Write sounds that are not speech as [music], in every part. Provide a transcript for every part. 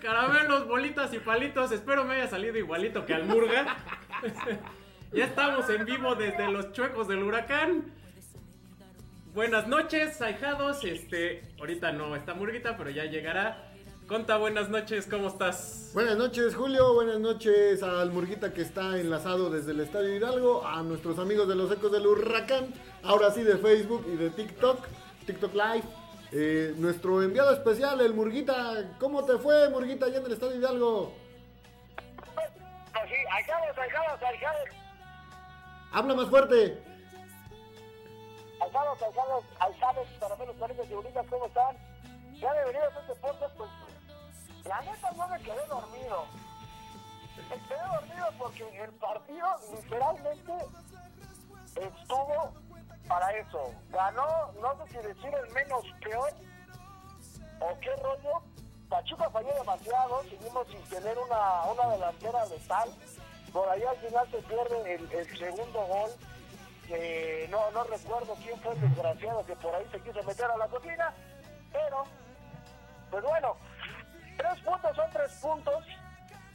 Caramelos, bolitas y palitos. Espero me haya salido igualito que al Murga. [laughs] ya estamos en vivo desde los chuecos del huracán. Buenas noches, ahijados. Este, ahorita no está Murguita, pero ya llegará. Conta, buenas noches, ¿cómo estás? Buenas noches, Julio. Buenas noches al Murguita que está enlazado desde el Estadio Hidalgo. A nuestros amigos de los Ecos del Huracán. Ahora sí de Facebook y de TikTok. TikTok Live. Eh, nuestro enviado especial, el Murguita. ¿Cómo te fue, Murguita, allá en el Estadio Hidalgo? Así, ahijados, ahijados, ahijados, Habla más fuerte. ahijados, ahijados, ahijados, para los cariños y bonitas, ¿cómo están? Ya venir a este podcast, pues, la neta no me quedé dormido. Me quedé dormido porque el partido literalmente estuvo para eso. Ganó, no sé si decir el menos peor o qué rollo. Pachuca falló demasiado, seguimos sin tener una, una delantera de tal. Por ahí al final se pierde el, el segundo gol. no, no recuerdo quién fue el desgraciado que por ahí se quiso meter a la cocina. Pero, pues bueno, tres puntos son tres puntos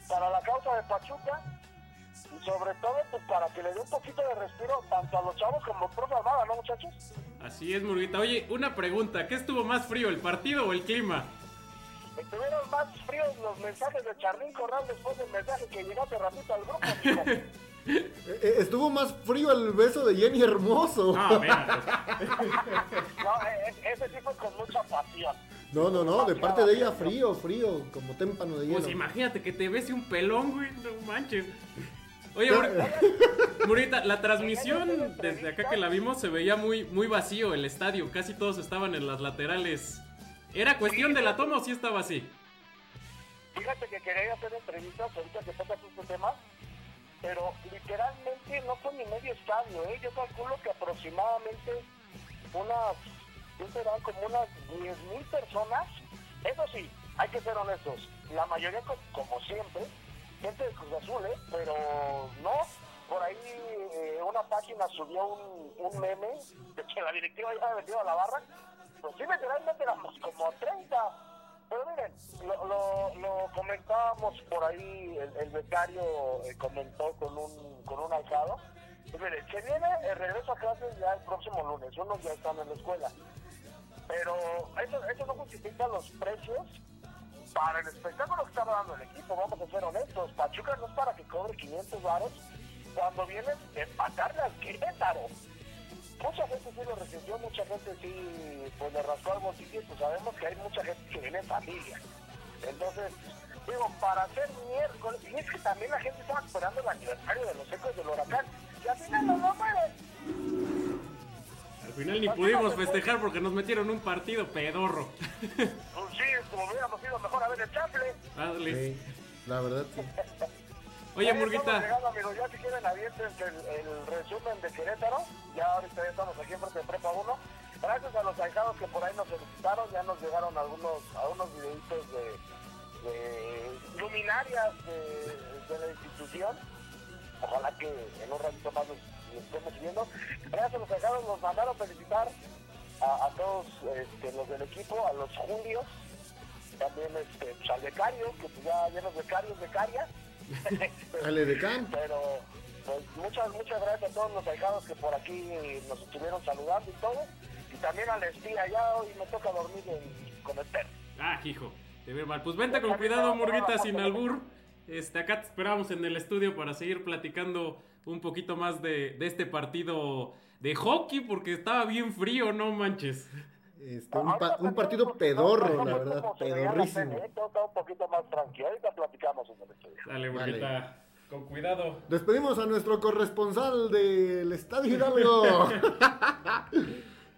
para la causa de Pachuca y sobre todo pues para que le dé un poquito de respiro tanto a los chavos como al profe Almada, ¿no muchachos? Así es, Murguita. Oye, una pregunta. ¿Qué estuvo más frío, el partido o el clima? Estuvieron más fríos los mensajes de Charlín Corral después del mensaje que llegó hace ratito al grupo. [laughs] amigo. Eh, eh, estuvo más frío el beso de Jenny Hermoso. [laughs] No, mira. No, e- e- ese sí fue con mucha pasión. No, no, no, de parte de ella frío, frío, como témpano de hielo. Pues imagínate que te bese un pelón, güey. No manches. Oye, Mur- [laughs] Murita, la transmisión desde acá que la vimos se veía muy, muy vacío el estadio. Casi todos estaban en las laterales. ¿Era cuestión de la toma o sí estaba así? Fíjate que quería hacer entrevistas ahorita que tocas este tema, pero literalmente no fue ni medio estadio, ¿eh? Yo calculo que aproximadamente unas, ¿qué serán? Como unas 10 mil personas. Eso sí, hay que ser honestos, la mayoría, co- como siempre, gente de Cruz Azul, ¿eh? Pero no, por ahí eh, una página subió un, meme de que la directiva ya había metido a la barra. Pues sí, literalmente éramos como 30. Pero miren, lo, lo, lo comentábamos por ahí, el, el becario eh, comentó con un, con un alzado. Pues miren, se viene el regreso a clases ya el próximo lunes, unos ya están en la escuela. Pero eso, eso no justifica los precios para el espectáculo que estaba dando el equipo, vamos a ser honestos. Pachuca no es para que cobre 500 varos cuando vienen de empatarle al Querétaro. Mucha gente sí lo resintió, mucha gente sí pues le rascó al bolsillo, pues sabemos que hay mucha gente que viene en familia. Entonces, digo, para hacer miércoles, y es que también la gente estaba esperando el aniversario de los ecos del huracán, y al final no lo mueren. Al final ni pudimos festejar porque nos metieron un partido pedorro. Pues sí, como hubiéramos ido mejor a ver el. Dale. Sí, la verdad sí. Oye, Murguita. llegando, amigos, ya si quieren aviéntense el, el resumen de Querétaro. Ya ahorita ya estamos aquí enfrente de Prepa 1. Gracias a los ahijados que por ahí nos felicitaron, ya nos llegaron algunos, algunos videitos de, de luminarias de, de la institución. Ojalá que en un ratito más los, los estemos siguiendo. Gracias a los ahijados nos mandaron felicitar a, a todos este, los del equipo, a los julios, también este, pues, al becario, que pues ya llenos becarios, becarias. [laughs] Al Edecán. Pero pues muchas, muchas gracias a todos los ahijados que por aquí nos estuvieron saludando y todo. Y también al espía, ya hoy me toca dormir en- con el perro. Ah, hijo. Te veo mal. Pues vente con cuidado, Murguita, sin albur. Este, acá te esperamos en el estudio para seguir platicando un poquito más de, de este partido de hockey, porque estaba bien frío, no manches. Este, un, pa- un partido pedorro, la verdad, pedorrísimo. ¿eh? Todo está un poquito más tranquilo. Ahorita platicamos en el estudio. Dale, Murguita. Con cuidado. Despedimos a nuestro corresponsal del Estadio [laughs] Hidalgo.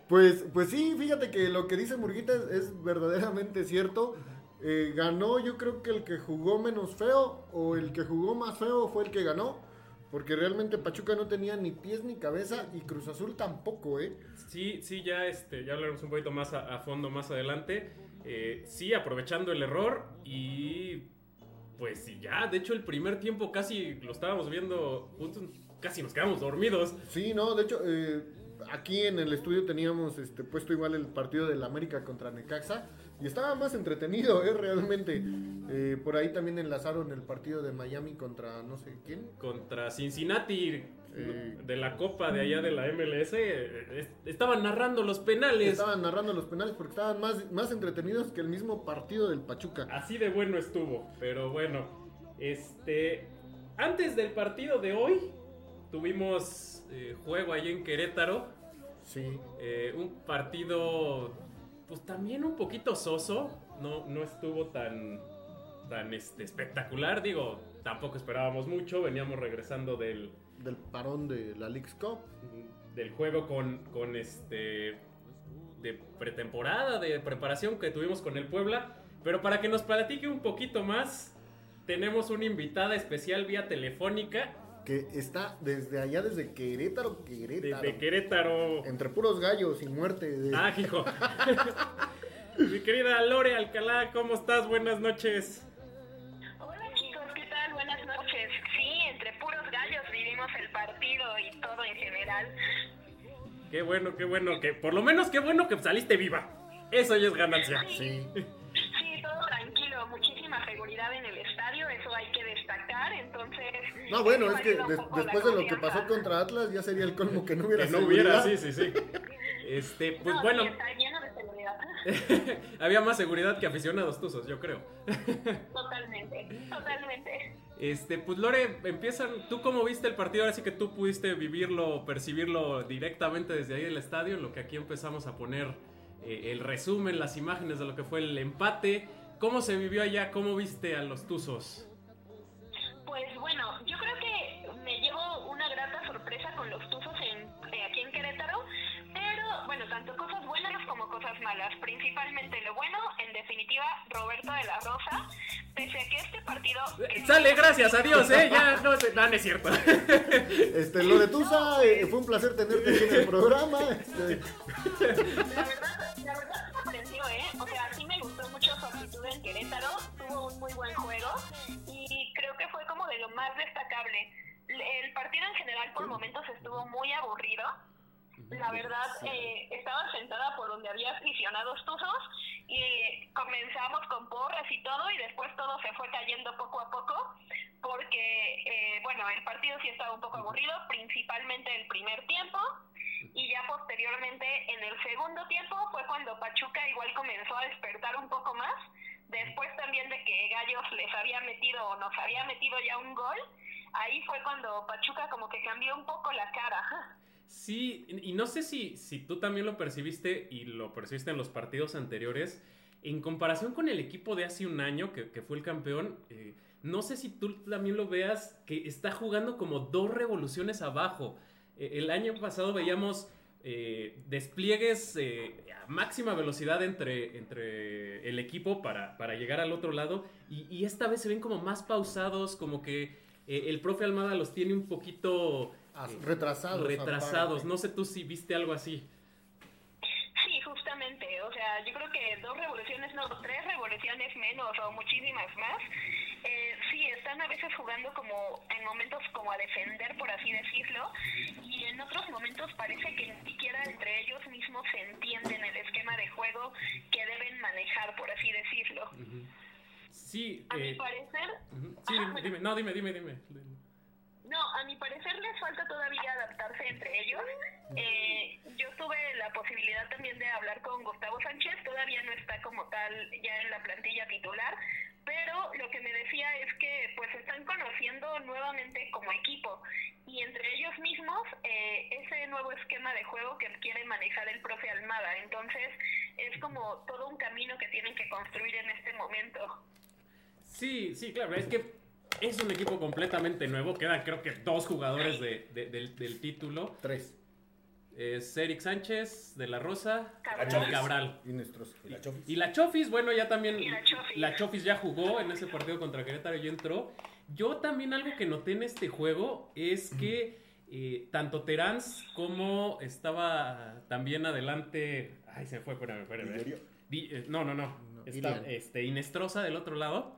pues, pues sí, fíjate que lo que dice Murguita es, es verdaderamente cierto. Eh, ganó yo creo que el que jugó menos feo o el que jugó más feo fue el que ganó. Porque realmente Pachuca no tenía ni pies ni cabeza y Cruz Azul tampoco, ¿eh? Sí, sí, ya, este, ya hablaremos un poquito más a, a fondo más adelante. Eh, sí, aprovechando el error y pues sí, ya, de hecho el primer tiempo casi lo estábamos viendo juntos, casi nos quedamos dormidos. Sí, no, de hecho, eh, aquí en el estudio teníamos este, puesto igual el partido del América contra Necaxa y estaba más entretenido, ¿eh? Realmente. Eh, por ahí también enlazaron el partido de Miami contra no sé quién. Contra Cincinnati Eh. de la Copa de allá de la MLS, eh, es- estaban narrando los penales. Estaban narrando los penales porque estaban más, más entretenidos que el mismo partido del Pachuca. Así de bueno estuvo, pero bueno, este, antes del partido de hoy tuvimos eh, juego ahí en Querétaro. Sí. Eh, un partido, pues también un poquito soso. No, no estuvo tan, tan este, espectacular. Digo, tampoco esperábamos mucho. Veníamos regresando del, Del parón de la League's Cup. del juego con, con este de pretemporada, de preparación que tuvimos con el Puebla. Pero para que nos platique un poquito más, tenemos una invitada especial vía telefónica Que está desde allá, desde Querétaro, Querétaro. desde Querétaro. Entre puros gallos y muerte. de- Ah, hijo. [laughs] Mi querida Lore Alcalá, ¿cómo estás? Buenas noches. Hola chicos, ¿qué tal? Buenas noches. Sí, entre puros gallos vivimos el partido y todo en general. Qué bueno, qué bueno, que por lo menos qué bueno que saliste viva. Eso ya es ganancia. Sí. Sí, todo tranquilo, muchísima seguridad en el estadio, eso hay que destacar, entonces... No, bueno, es que después de lo que pasó contra Atlas, ya sería el colmo que no hubiera Que no hubiera, sí, sí, sí. [laughs] Este, pues No, bueno, está lleno de seguridad. [laughs] había más seguridad que aficionados tuzos, yo creo. [laughs] Totalmente, totalmente. Este, pues Lore, empiezan. ¿Tú cómo viste el partido? Ahora sí que tú pudiste vivirlo, percibirlo directamente desde ahí del estadio, en lo que aquí empezamos a poner eh, el resumen, las imágenes de lo que fue el empate. ¿Cómo se vivió allá? ¿Cómo viste a los tuzos? Malas. Principalmente lo bueno, en definitiva, Roberto de la Rosa, pese a que este partido... Eh, Sale, gracias a Dios, ¿eh? Ya no, se- no, no es cierto. Este, Loretusa, eh, fue un placer tenerte aquí en el programa. [laughs] Este, La verdad, la verdad me sorprendió, ¿eh? O sea, sí me gustó mucho su actitud en Querétaro, tuvo un muy buen juego y creo que fue como de lo más destacable. El partido en general por momentos estuvo muy aburrido. La verdad, eh, estaba sentada por donde había aficionados tuzos y comenzamos con porras y todo y después todo se fue cayendo poco a poco porque, eh, bueno, el partido sí estaba un poco aburrido, principalmente el primer tiempo y ya posteriormente en el segundo tiempo fue cuando Pachuca igual comenzó a despertar un poco más, después también de que Gallos les había metido o nos había metido ya un gol, ahí fue cuando Pachuca como que cambió un poco la cara. Sí, y no sé si, si tú también lo percibiste y lo percibiste en los partidos anteriores. En comparación con el equipo de hace un año, que, fue el campeón, eh, no sé si tú también lo veas, que está jugando como dos revoluciones abajo. Eh, el año pasado veíamos eh, despliegues eh, a máxima velocidad entre, entre el equipo para, para llegar al otro lado, y, y esta vez se ven como más pausados, como que el profe Almada los tiene un poquito eh, retrasados. retrasados. No sé tú si viste algo así. Sí, justamente, o sea, yo creo que dos revoluciones, no, tres revoluciones menos o muchísimas más, eh, sí, están a veces jugando como en momentos como a defender, por así decirlo, y en otros momentos parece que ni siquiera entre ellos mismos se entienden el esquema de juego que deben manejar, por así decirlo. Sí, A mi eh, parecer, sí, dime, dime, no, dime, dime, dime. No, a mi parecer les falta todavía adaptarse entre ellos. Eh, yo tuve la posibilidad también de hablar con Gustavo Sánchez, todavía no está como tal ya en la plantilla titular, pero lo que me decía es que pues están conociendo nuevamente como equipo y entre ellos mismos eh, ese nuevo esquema de juego que quiere manejar el profe Almada. Entonces es como todo un camino que tienen que construir en este momento. Sí, sí, claro, es que es un equipo completamente nuevo. Quedan creo que dos jugadores de- de- del, del título. Tres. Es Eric Sánchez de la Rosa Cabral. y Cabral. Y nuestros. Y la Chofis. Y la Chofis, bueno, ya también. La Chofis. la Chofis ya jugó en ese partido contra Querétaro y entró. Yo también algo que noté en este juego es que eh, tanto Terans como estaba también adelante. Ay, se me fue, espérame, espérame. Di- eh, no, no, no. No, Está, este, Inestrosa del otro lado.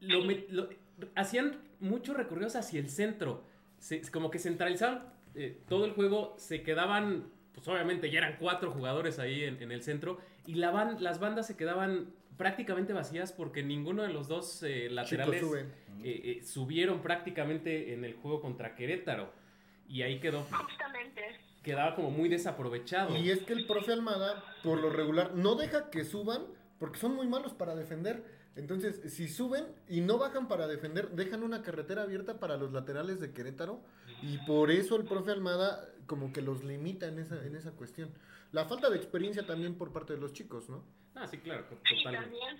Lo lo- hacían muchos recorridos hacia el centro. Se- como que centralizaban eh, todo el juego. Se quedaban, pues obviamente ya eran cuatro jugadores ahí en, en el centro. Y la ban- las bandas se quedaban prácticamente vacías porque ninguno de los dos eh, laterales eh, eh, subieron prácticamente en el juego contra Querétaro. Y ahí quedó, Justamente. quedaba como muy desaprovechado. Y es que el profe Almada, por lo regular, no deja que suban porque son muy malos para defender. Entonces, si suben y no bajan para defender, dejan una carretera abierta para los laterales de Querétaro. Y por eso el profe Almada como que los limita en esa, en esa cuestión. La falta de experiencia también por parte de los chicos, ¿no? Ah, sí, claro, también.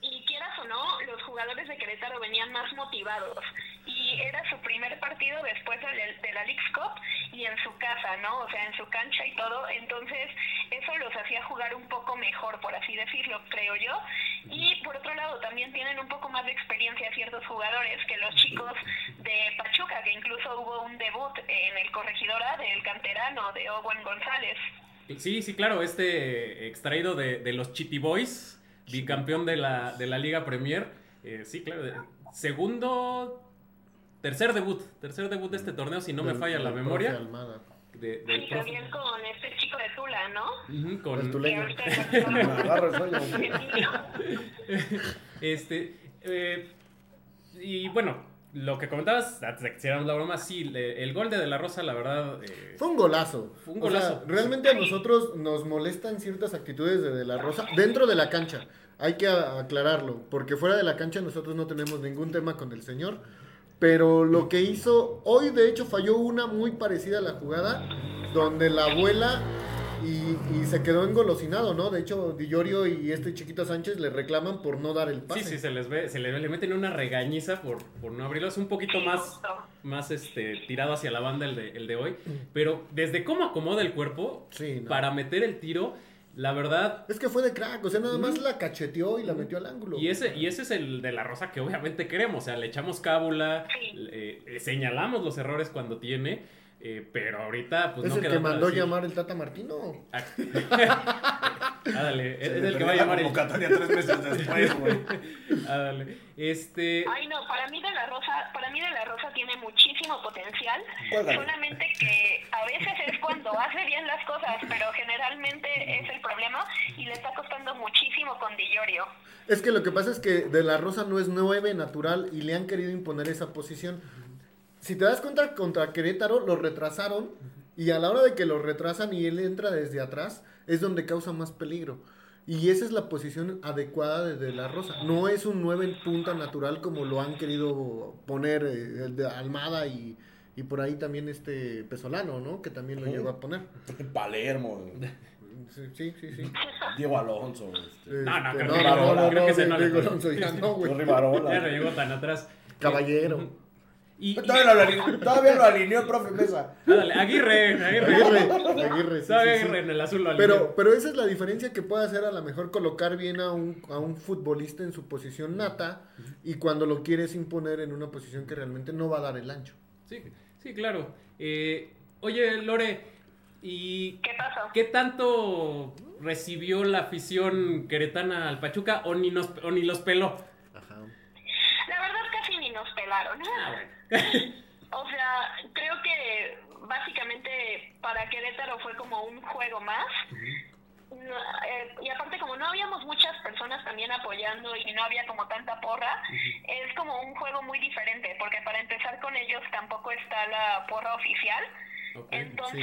Y quieras o no, los jugadores de Querétaro venían más motivados. Y era su primer partido después de, la- de Cup y en su casa, ¿no? O sea, en su cancha y todo. Entonces, eso los hacía jugar un poco mejor, por así decirlo, creo yo. Y por otro lado, también tienen un poco más de experiencia ciertos jugadores que los chicos de Pachuca, que incluso hubo un debut en el corregidora del canterano de Owen González. Sí, sí, claro, este extraído de, de los Chitty Boys, bicampeón de la, de la Liga Premier. Eh, sí, claro. segundo, tercer debut, tercer debut de este torneo, si no me falla la memoria. de- del profe. también con este chico de Tula, ¿no? Ujú, con- El tuleño. [laughs] ahorita Me agarro el sueño. [laughs] Este, eh, y bueno, lo que comentabas, antes de que hiciéramos la broma, sí, le- el gol de De La Rosa, la verdad, eh, Fue un golazo. Fue un O sea, golazo. realmente a nosotros nos molestan ciertas actitudes de De La Rosa dentro de la cancha. Hay que aclararlo, porque fuera de la cancha nosotros no tenemos ningún tema con el señor. Pero lo que hizo, hoy de hecho falló una muy parecida a la jugada, donde la abuela y, y se quedó engolosinado, ¿no? De hecho, Dillorio y este chiquito Sánchez le reclaman por no dar el pase. sí, sí, se les ve, se le, le meten una regañiza por, por no abrirlo. Es un poquito más, más este, tirado hacia la banda el de, el de hoy. Pero desde cómo acomoda el cuerpo Sí, no. para meter el tiro, la verdad. Es que fue de crack, o sea, nada más la cacheteó y la metió al ángulo. Y ese, y ese es el de la rosa que obviamente queremos. O sea, le echamos cábula, eh, señalamos los errores cuando tiene. Eh, pero ahorita, pues es no el que mandó decir. llamar el Tata Martino. [laughs] Ándale, es, es el que va a la llamar el. convocatoria tres meses después, güey. [laughs] Ándale. Este. Ay, no, para mí de la Rosa, para mí de la Rosa tiene muchísimo potencial. Juégale. Solamente que a veces es cuando hace bien las cosas, pero generalmente es el problema y le está costando muchísimo con Dillorio. Es que lo que pasa es que De La Rosa no es 9 natural y le han querido imponer esa posición. Si te das cuenta, contra Querétaro lo retrasaron y a la hora de que lo retrasan y él entra desde atrás es donde causa más peligro. Y esa es la posición adecuada de De La Rosa. No es un 9 en punta natural como lo han querido poner eh, el de Almada y, y por ahí también este Pesolano, ¿no? Que también lo llegó a poner. Palermo, Sí, sí, sí. sí. Diego Alonso, este, No, no, Este, creo no, que no, no, no, creo no, que ese no Diego. Alonso ya no, güey. Ya no llegó tan atrás. Caballero. Y, y- Todavía lo, [laughs] alineó, todavía lo alineó el profe Mesa. ándale, Aguirre, Aguirre. Aguirre, Aguirre, sí, Todavía sí, sí. Aguirre en el azul lo alineó. Pero, pero esa es la diferencia que puede hacer a lo mejor colocar bien a un, a un futbolista en su posición nata y cuando lo quieres imponer en una posición que realmente no va a dar el ancho. Sí, sí, claro. Eh, oye, Lore, ¿y ¿Qué pasó? qué tanto recibió la afición queretana al Pachuca o ni, nos, o ni los peló? Ajá. La verdad casi ni nos pelaron. Ah, bueno. O sea, creo que básicamente para Querétaro fue como un juego más. No, eh, y aparte como no habíamos muchas personas también apoyando y no había como tanta porra, es como un juego muy diferente, porque para empezar con ellos tampoco está la porra oficial. Entonces,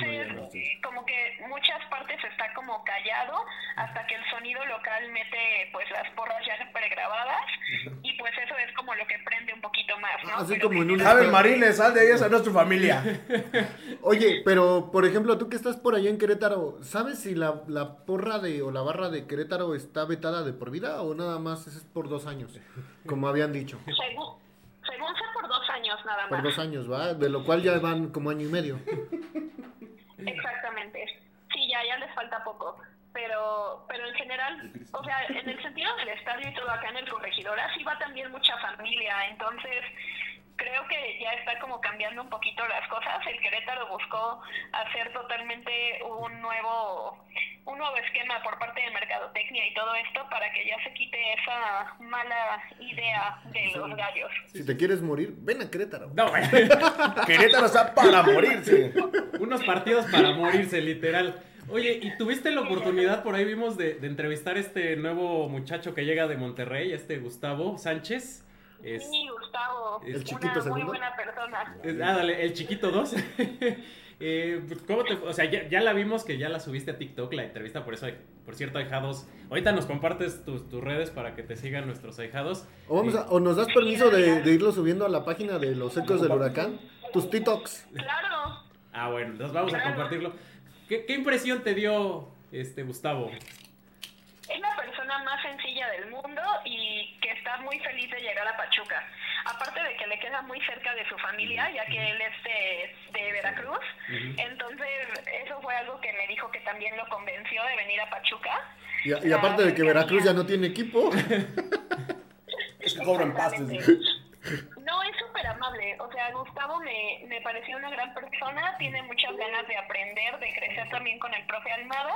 Sí, sí. como que muchas partes está como callado hasta que el sonido local mete pues las porras ya pregrabadas y pues eso es como lo que prende un poquito más, ¿no? Así Pero como en un- Marines, sal de ahí, esa no es tu familia. [laughs] Oye, pero por ejemplo, tú que estás por allá en Querétaro, ¿sabes si la, la porra de o la barra de Querétaro está vetada de por vida o nada más es por dos años? Como habían dicho. Según, según sé por dos años nada Por más. dos años, ¿va? De lo cual ya van como año y medio. [laughs] Exactamente. Sí, ya, ya les falta poco. Pero, pero en general, o sea, en el sentido del estadio y todo acá en el Corregidora, sí va también mucha familia. Entonces, creo que ya está como cambiando un poquito las cosas. El Querétaro buscó hacer totalmente un nuevo, un nuevo esquema por parte de y todo esto para que ya se quite esa mala idea de los gallos. Si te quieres morir, ven a Querétaro. No, güey. [laughs] Querétaro está para morirse. Unos partidos para morirse, literal. Oye, ¿y tuviste la oportunidad, por ahí vimos, de, de entrevistar a este nuevo muchacho que llega de Monterrey, este Gustavo Sánchez? Es, Sí, Gustavo, El chiquito una muy segundo. buena persona. es- ah, dale, el chiquito 2. [laughs] Eh, ¿Cómo te, o sea, ya, ya la vimos que ya la subiste a TikTok, la entrevista, por eso, hay- por cierto, ahijados. Ahorita nos compartes tus, tus redes para que te sigan nuestros ahijados. O, vamos Eh, a- o nos das permiso de, de irlo subiendo a la página de los ecos del huracán. Tus TikToks. Claro, Ah, bueno, entonces vamos a compartirlo. ¿Qué, qué impresión te dio este Gustavo? es la persona más sencilla del mundo y que está muy feliz de llegar a Pachuca. Aparte de que le queda muy cerca de su familia, ya que él es de, de Veracruz. Entonces, eso fue algo que me dijo que también lo convenció de venir a Pachuca. Y, aparte de que Veracruz ya no tiene equipo. [laughs] Es que cobran. Exactamente. No, es súper amable. O sea, Gustavo me, me pareció una gran persona, tiene muchas ganas de aprender, de crecer también con el profe Almada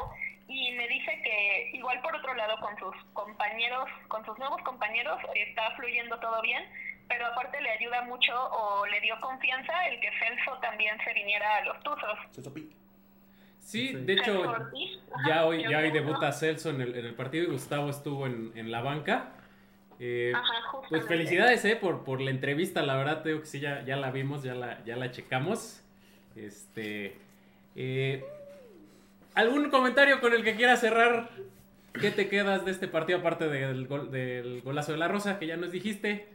y me dice que igual por otro lado con sus compañeros, con sus nuevos compañeros está fluyendo todo bien, pero aparte le ayuda mucho o le dio confianza el que Celso también se viniera a los Tuzos. Sí, de hecho, ya hoy, ya hoy debuta. Celso en el, en el partido y Gustavo estuvo en, en la banca. Eh, Ajá, pues felicidades eh, por, por la entrevista, la verdad te digo que sí, ya, ya la vimos, ya la, ya la checamos. Este, eh, ¿Algún comentario con el que quieras cerrar? ¿Qué te quedas de este partido aparte del, gol, del golazo de la Rosa que ya nos dijiste?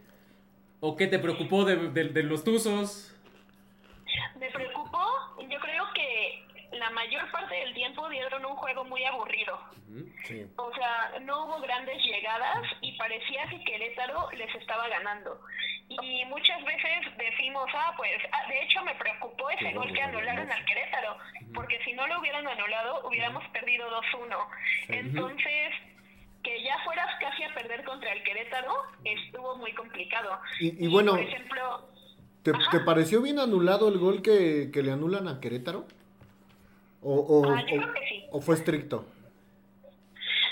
¿O qué te preocupó de, de- de los Tuzos? Me preocupó, yo creo que la mayor parte del tiempo dieron un juego muy aburrido. Sí. O sea, no hubo grandes llegadas y parecía que Querétaro les estaba ganando. Y muchas veces decimos, ah, pues, ah, de hecho me preocupó ese gol que anularon al Querétaro, porque si no lo hubieran anulado, hubiéramos perdido 2-1. Entonces, que ya fueras casi a perder contra el Querétaro, estuvo muy complicado. Y- y bueno, por ejemplo, ¿Te, te pareció bien anulado el gol que, que le anulan a Querétaro? ¿O, o, Ah, yo o- creo que sí. o fue estricto?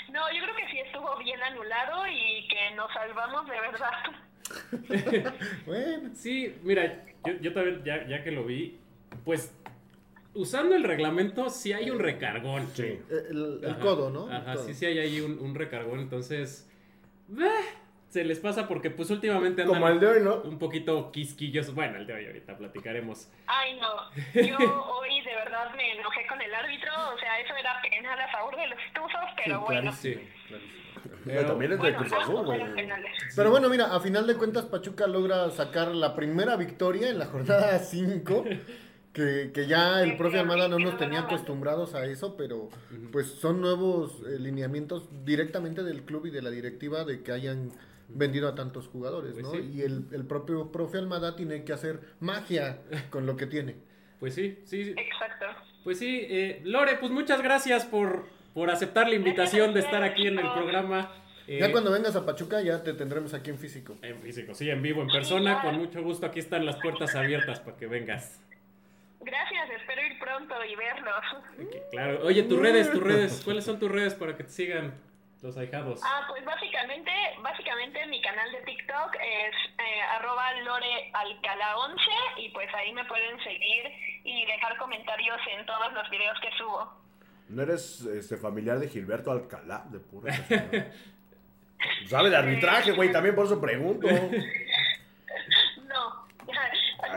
no, yo creo que sí estuvo bien anulado y que nos salvamos de verdad. [laughs] Bueno, Sí, mira, yo, yo también, ya, ya que lo vi, pues usando el reglamento, sí hay un recargón. eh, el, el Ajá, codo, ¿no? Ajá, codo. sí, sí hay ahí un, un recargón, entonces. eh, se les pasa porque, pues últimamente andan Como el de hoy, ¿no? un poquito quisquillos. Bueno, el de hoy ahorita platicaremos. Ay, no. Yo [laughs] hoy de verdad me enojé con el árbitro. O sea, eso era penal a favor de los tuzos, pero Sí, bueno. clarísimo, Sí. clarísimo. Pero también es de Bueno, Cruz Azul, güey. Pero bueno, mira, a final de cuentas Pachuca logra sacar la primera victoria en la jornada 5. [laughs] Que, que ya el sí, Almada no nos tenía acostumbrados a eso, pero pues son nuevos eh, lineamientos directamente del club y de la directiva de que hayan vendido a tantos jugadores, Pues ¿no? sí. Y el, el propio profe Almada tiene que hacer magia [laughs] con lo que tiene. Pues sí, sí. Exacto. Pues sí, eh, Lore, pues muchas gracias por, por aceptar la invitación de estar aquí en el programa. Eh, Ya cuando vengas a Pachuca ya te tendremos aquí en físico. En físico, sí, en vivo, en persona, con mucho gusto. Aquí están las puertas abiertas para que vengas. Gracias, espero ir pronto y verlos. Claro. Oye, tus redes, tus redes. ¿Cuáles son tus redes para que te sigan los ahijados? Ah, pues básicamente, básicamente mi canal de TikTok es eh, arroba lorealcala11 y pues ahí me pueden seguir y dejar comentarios en todos los videos que subo. ¿No eres este, familiar de Gilberto Alcalá? De pura? [laughs] Sabe de arbitraje, güey, también por eso pregunto. [laughs]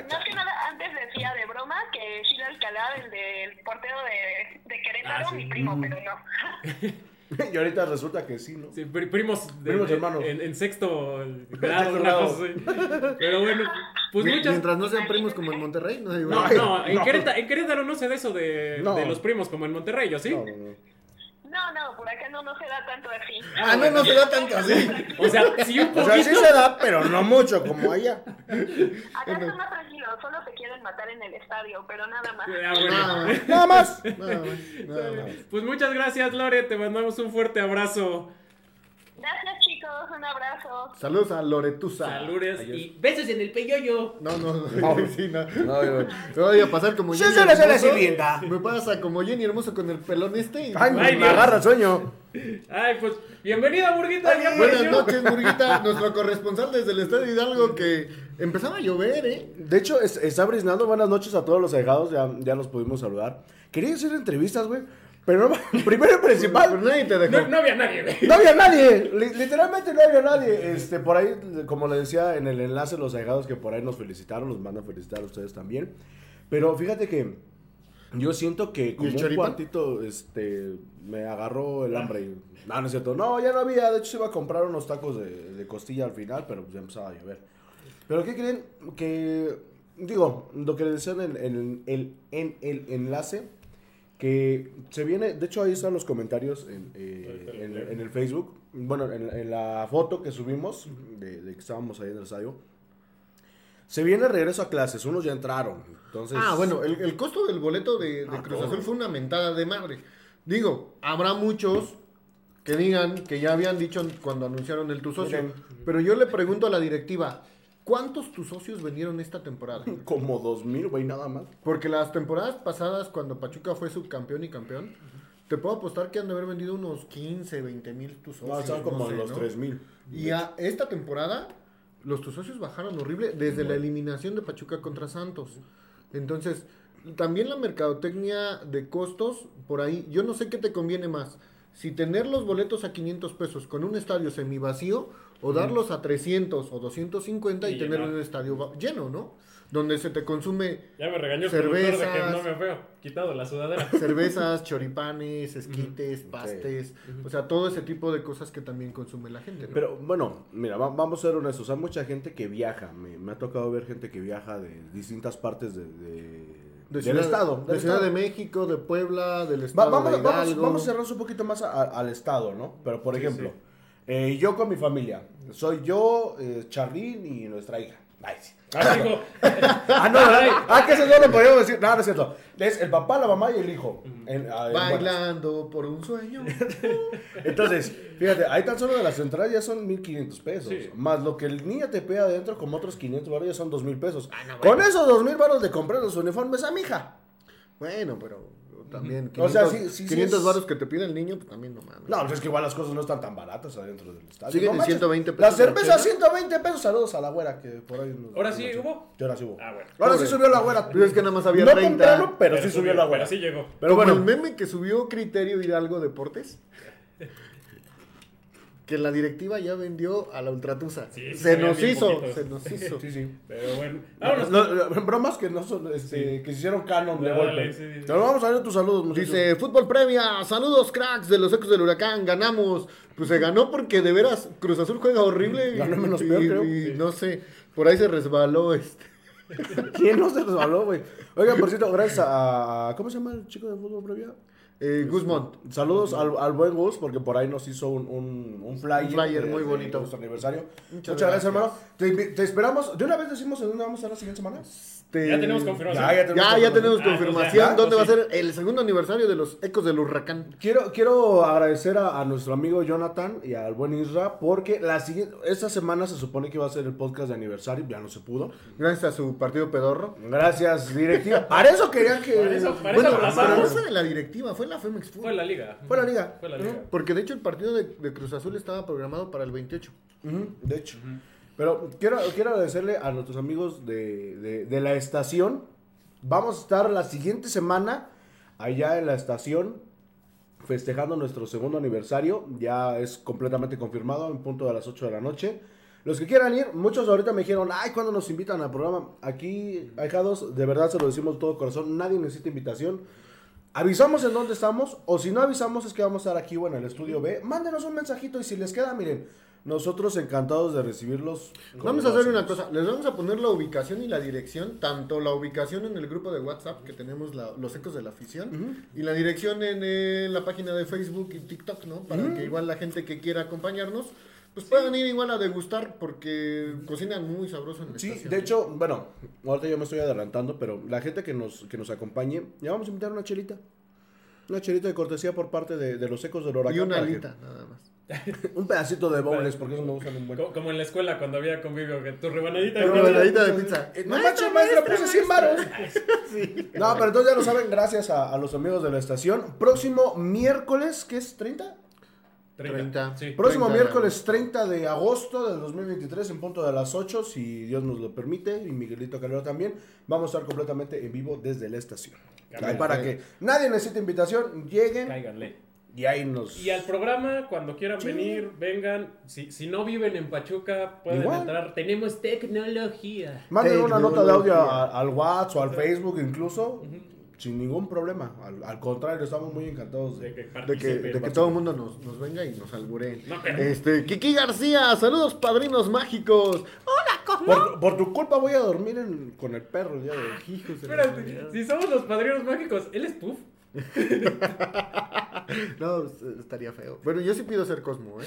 No, más que nada antes decía de broma que Gil Alcalá, el del portero de, de Querétaro, Ah, sí. mi primo, pero no. [laughs] Y ahorita resulta que sí, ¿no? Sí, pri- primos, de- Primos de- hermanos. En, en sexto [laughs] grado, grado. cosa. Pero bueno, pues muchas. Mientras no sean primos como en Monterrey, no hay No, no, en, [laughs] No. Querétaro, en Querétaro no se da eso de, No. de los primos como en Monterrey, ¿yo sí? No, no, no. Por acá no, no se da tanto así. Ah, no, no se da tanto así. O sea, sí un O poquito. sea, sí se da, pero no mucho como allá. Acá son más tranquilos, solo se quieren matar en el estadio, pero nada más. Ah, bueno. Nada más, Nada más. nada más, nada más. Pues muchas gracias, Lore. Te mandamos un fuerte abrazo. Gracias chicos, un abrazo. Saludos a Loretusa. Saludes y besos en el peyoyo. No, no, no. No. [laughs] sí, no. No, yo- Me voy a pasar como Sí, Jenny se le hace la sirvienta. Me pasa como Jenny Hermoso con el pelón este. y- Ay, Ay, me agarra sueño. Ay, pues, bienvenida, Burguita. Buenas noches, Murguita, nuestro corresponsal desde el Estadio Hidalgo que empezaba a llover, ¿eh? De hecho, es- está briznando. Buenas noches a todos los allegados. Ya, ya los pudimos saludar. Quería hacer entrevistas, güey. Pero no, [laughs] primero y Pero principal, nadie te dejó. No, no había nadie, no había nadie. Li- literalmente no había nadie. Este, por ahí, como le decía en el enlace, los allegados que por ahí nos felicitaron, los mandan a felicitar a ustedes también. Pero fíjate que yo siento que como un cuartito, este, me agarró el hambre. y- No, no es cierto. No, ya no había. De hecho, se iba a comprar unos tacos de, de costilla al final, pero pues ya empezaba a llover. Pero ¿qué creen? Que, digo, lo que les decían en, en el- en el enlace, que se viene, de hecho ahí están los comentarios en, eh, en, en el Facebook, bueno, en, en la foto que subimos de, de que estábamos ahí en el ensayo. Se viene el regreso a clases, unos ya entraron, entonces... Ah, bueno, el, el costo del boleto de, de Ah, Cruz. Azul fue una mentada de madre. Digo, habrá muchos que digan que ya habían dicho cuando anunciaron el tu socio. Pero yo le pregunto a la directiva, ¿cuántos tus socios vendieron esta temporada? [laughs] Como dos mil, güey, nada más. Porque las temporadas pasadas, cuando Pachuca fue subcampeón y campeón, te puedo apostar que han de haber vendido unos 15, 20 mil tus socios. No, están como no sé, los ¿no? mil. Y a esta temporada, los tus socios bajaron horrible desde la eliminación de Pachuca contra Santos. Entonces, también la mercadotecnia de costos, por ahí, yo no sé qué te conviene más. Si tener los boletos a 500 pesos con un estadio semivacío o darlos a 300 o 250 y, Y tener un estadio lleno, ¿no? Donde se te consume Ya me regañó de que Cervezas. no me veo quitado la sudadera. [laughs] cervezas, choripanes, esquites, pastes, o sea, todo ese tipo de cosas que también consume la gente, ¿no? Pero bueno, mira, va- vamos a ser honestos. Hay mucha gente que viaja. Me, me ha tocado ver gente que viaja de distintas partes de, de- De del estado. De del Ciudad estado. de México, de Puebla, del Va- estado vamos, de vamos, Hidalgo. vamos a cerrarnos un poquito más a- al estado, ¿no? Pero por ejemplo, eh, yo con mi familia. Soy yo, eh, Charlín y nuestra hija. Ay, sí. Ah, digo, [laughs] Ah, no, ah, que eso no lo podíamos decir. No, no es cierto. Es el papá, la mamá y el hijo. Ah. Bailando por un sueño. [laughs] Entonces, fíjate, ahí tan solo de las entradas ya son 1500 pesos. Sí. Más lo que el niño te pega adentro, como otros 500 baros, ya son 2000 pesos. Ah, Con esos 2000 baros de comprar los uniformes a mi hija. bueno, pero también O sea, 500, sí, sí, sí 500 es- varos que te pide el niño, pues también no mames. No, pues es que igual las cosas no están tan baratas adentro del estadio. Siguen No en manches. 120 pesos La cerveza chela. 120 pesos. Saludos a la güera que por ahí. nos- ¿Ahora sí nos- hubo? Sí, Ahora sí hubo. Ah, bueno. Ahora sí subió la güera. Pero es que nada más había no 30. temprano, pero, sí subió la güera. Pero sí llegó. Pero bueno, el meme que subió Criterio Hidalgo Deportes. [laughs] Que la directiva ya vendió a la Ultratusa. Sí, sí, se nos hizo, se nos hizo. sí, sí. Pero bueno. Vámonos. Lo- lo- bromas que no son, este, que se hicieron canon de Dale, golpe. sí. Pero vamos a ver tus saludos, muchachos. Dice, fútbol previa, saludos cracks de los ecos del huracán, ganamos. Pues se ganó porque de veras Cruz Azul juega horrible. y- Ganó menos y, peor, creo. y no sé, por ahí se resbaló este. [laughs] ¿Quién no se resbaló, güey? Oigan, por cierto, gracias a. ¿Cómo se llama el chico de fútbol previa? Eh, Guzmont. Saludos al, al buen Gus, porque por ahí nos hizo un, un, un flyer. Un flyer de- muy de bonito. nuestro aniversario. Muchas Muchas, gracias, gracias. hermano. Te, te esperamos. ¿De una vez decimos en dónde vamos a estar la siguiente semana? Este, Ya tenemos confirmación. Ya, ya tenemos Ya, ya tenemos Ah, confirmación. ya, ¿Dónde va a pues ser el segundo aniversario de los Ecos del Huracán? Quiero, quiero agradecer a, a nuestro amigo Jonathan y al buen Isra porque la siguiente, esta semana se supone que iba a ser el podcast de aniversario, ya no se pudo. Gracias a su partido pedorro. Gracias, directiva. [laughs] Para eso querían que... Para eso- para Bueno, eso pero no fue de la directiva, fue la Femex Food. Fue la liga. Fue la liga. Fue la liga. Porque de hecho el partido de, de Cruz Azul estaba programado para el 28. Ujú, de hecho. Pero quiero, quiero agradecerle a nuestros amigos de, de- de la estación. Vamos a estar la siguiente semana allá en la estación festejando nuestro segundo aniversario. Ya es completamente confirmado en punto de las 8 de la noche. Los que quieran ir, muchos ahorita me dijeron, ay, ¿cuándo nos invitan al programa? Aquí, ahijados, de verdad se lo decimos de todo corazón, nadie necesita invitación. Avisamos en dónde estamos, o si no avisamos es que vamos a estar aquí o en el estudio B. Mándenos un mensajito y si les queda, miren, nosotros encantados de recibirlos. Vamos a hacer una cosa, les vamos a poner la ubicación y la dirección, tanto la ubicación en el grupo de WhatsApp que tenemos la- los ecos de la afición y la dirección en eh, la página de Facebook y TikTok, ¿no? Para que igual la gente que quiera acompañarnos, pues puedan ir igual a degustar porque cocinan muy sabroso en la Sí, estación. de hecho, bueno, ahorita yo me estoy adelantando, pero la gente que nos, que nos acompañe, ya vamos a invitar una chelita. Una chelita de cortesía por parte de, de los ecos del huracán. y una que- alita, nada más. [laughs] Un pedacito de bowls, porque eso me gustan un buen. Co- Como en la escuela cuando había convivio, que tu rebanadita de pizza. rebanadita de pizza. Eh, No manches, maestra, puse 100 varos. No, pero entonces ya lo saben, gracias a, a los amigos de la estación. Próximo miércoles, ¿qué es? ¿30? 30. Sí. Próximo 30 de miércoles 30 de agosto del 2023 en punto de las 8, si Dios nos lo permite, y Miguelito Calero también, vamos a estar completamente en vivo desde la estación. Caray. Ahí para que nadie necesite invitación, lleguen Cáiganle. Y ahí nos... Y al programa, cuando quieran Sí. venir, vengan. Si, si no viven en Pachuca, pueden Igual. entrar. Tenemos tecnología. Manden una nota de audio a- al WhatsApp o al Facebook incluso, sin ningún problema. Al, al contrario, estamos muy encantados de... De que De que, participen. de que todo el mundo nos, nos venga y nos alburee. No, pero- Este, Kiki García, saludos padrinos mágicos. Por, por tu culpa voy a dormir en- con el perro el día de hoy. Hijos Espérate, si somos los padrinos mágicos, ¿él es Puff? [laughs] No, pues, estaría feo. Bueno, yo sí pido ser Cosmo, ¿eh?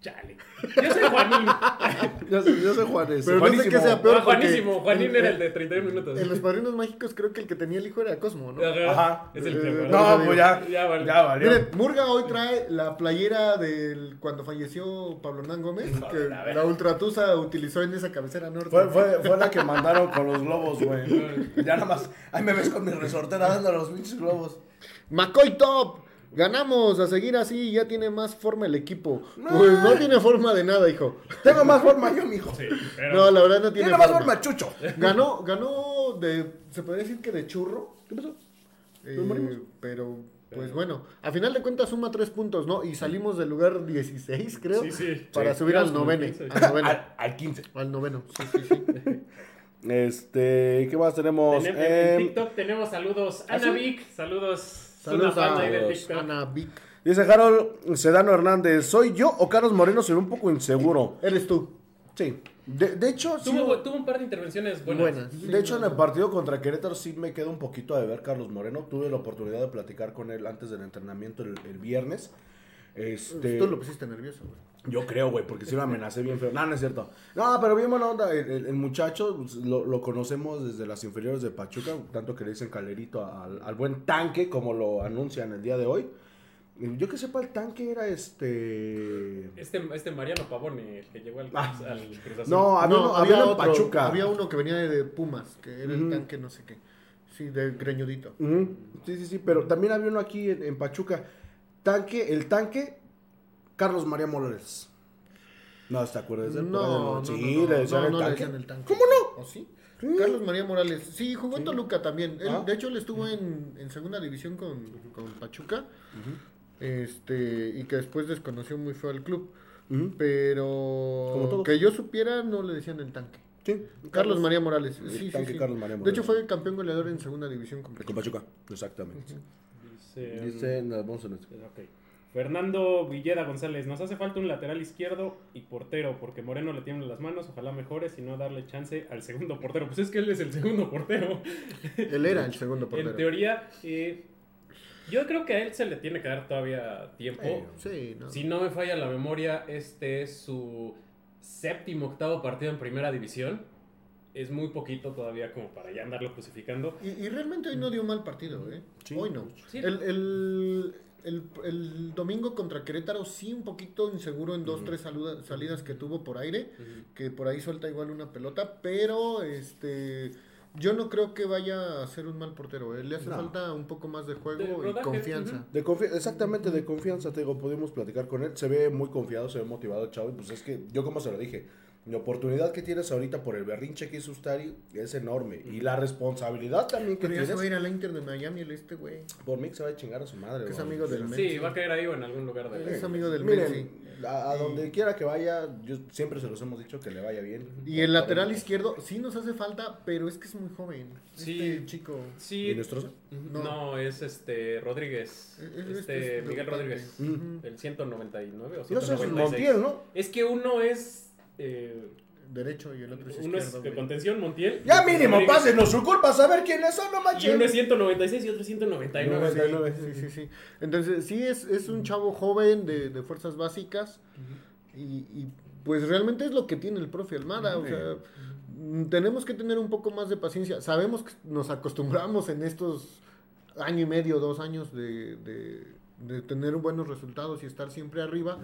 Chale. Yo soy Juanín. [laughs] Yo soy, yo soy Juanes. Pero no sé Juanísimo. qué sea peor. Ah, Juanísimo. Juanín en- era el de 31 minutos. En los padrinos mágicos creo que el que tenía el hijo era Cosmo, ¿no? Ajá. Ajá. Es el Eh, que No, pues ya, Ya valió. ya valió. Miren, Murga hoy trae la playera del cuando falleció Pablo Hernán Gómez, que a ver. la Ultratusa utilizó en esa cabecera norte. Fue, fue, fue la que mandaron con los globos, güey. Ya nada más. Ahí me ves con mi resortera dando los pinches globos. McCoy Top, ganamos, a seguir así, ya tiene más forma el equipo. Pues no tiene forma de nada, hijo. Tengo más forma yo, mijo. Sí, pero. No, la verdad no tiene, Tiene más forma. forma, chucho. Ganó, ganó de, se podría decir que de churro. ¿Qué pasó? Eh, pero, pues bueno, a final de cuentas suma tres puntos, ¿no? Y salimos del lugar 16, creo. Sí, sí. Para Sí, subir íbamos al como noveno. 15. Al noveno. Al, al 15. Al noveno, sí, sí, sí. [laughs] Este, ¿qué más tenemos? Tenemos- en Em, TikTok tenemos saludos. ¿Ah, Ana? Vic, saludos. Saludos Una fan ahí de a TikTok. Ana Vic. dice Harold Sedano Hernández, ¿soy yo o Carlos Moreno? Se ve un poco inseguro. Eres tú. Sí. De, de hecho, sí, Tuvo, tuvo un par de intervenciones buenas. Buenas. De hecho, en el partido contra Querétaro sí me queda un poquito de ver Carlos Moreno. Tuve la oportunidad de platicar con él antes del entrenamiento el, el viernes. Este, Tú lo pusiste nervioso, güey. Yo creo, güey, porque sí me amenacé bien feo. No, no es cierto. No, pero bien buena onda. El, el- el muchacho pues, lo, lo conocemos desde las inferiores de Pachuca, tanto que le dicen calerito al, al buen tanque, como lo anuncian el día de hoy. Yo que sepa, el tanque era este. Este, este Mariano Pavone, el que llegó al, Ah. al Cruz Azul. No, había, No, uno, había uno en otro, Pachuca. Había uno que venía de Pumas, que era el tanque no sé qué. Sí, de greñudito. Sí, sí, sí, pero también había uno aquí en, en Pachuca. Tanque, el tanque, Carlos María Morales. No, ¿te acuerdas de él? No, no, sí, no, no, le decían no, el tanque. decían el tanque. ¿Cómo no? ¿O sí? Carlos María Morales. Sí, jugó en Toluca también. Él, Ah. De hecho, él estuvo en, en segunda división con, con Pachuca. Este, y que después desconoció muy feo al club. Ujú. Pero Como todos. que yo supiera, no le decían el tanque. Sí, Carlos María Morales. Sí, sí, tanque sí. Carlos María De hecho, Morales. fue campeón goleador en segunda división con Con Pachuca. Pachuca, exactamente. Dice, Dice, vamos a Ok. Fernando Villeda González, nos hace falta un lateral izquierdo y portero, porque Moreno le tiene las manos, ojalá mejore, si no darle chance al segundo portero. Pues es que él es el segundo portero. [laughs] Él era el segundo En portero. teoría, eh, Yo creo que a él se le tiene que dar todavía tiempo. Sí, no. Si no me falla la memoria, este es su séptimo, octavo partido en primera división. Es muy poquito todavía como para ya andarlo crucificando. Y, y realmente hoy no dio mal partido, ¿eh? Sí. Hoy no. Sí. El, el, el- el domingo contra Querétaro sí un poquito inseguro en dos, tres saluda- salidas que tuvo por aire, que por ahí suelta igual una pelota, pero este yo no creo que vaya a ser un mal portero, ¿eh? le hace No. falta un poco más de De juego y rodaje, confianza. De confi- exactamente, de confianza, te digo, pudimos platicar con él. Se ve muy confiado, se ve motivado chavo. Y pues es que, yo como se lo dije, la oportunidad que tienes ahorita por el berrinche que hizo Ustari es enorme. Y la responsabilidad también que Pero ya se va a tienes ir a la Inter de Miami el este güey. por mí que se va a chingar a su madre. Que es amigo del Sí. Messi. Sí, va a caer ahí o en algún lugar de Es amigo del Miren, Messi. a, a donde quiera que vaya, yo siempre se los hemos dicho que le vaya bien. Y el lateral izquierdo sí nos hace falta, pero es que es muy joven. Sí. Este chico. Sí. ¿Y nuestros? No. No. es este Rodríguez. Es- es- Este es Miguel. Rodríguez. Ujú. El 199 o No sé, es 196. Montiel, ¿no? Es que uno es. Eh, Derecho y el otro es uno es de contención, Montiel. Ya mínimo, pásenos su culpa, saber quiénes son, no Y uno es manches. 196 y otro es 199. 99. Sí, sí, sí. Entonces, sí, es, es un chavo joven de, de fuerzas básicas. y, y, pues realmente es lo que tiene el profe Almada. O sea, mm, tenemos que tener un poco más de paciencia. Sabemos que nos acostumbramos en estos año y medio, dos años de, de, de tener buenos resultados y estar siempre arriba.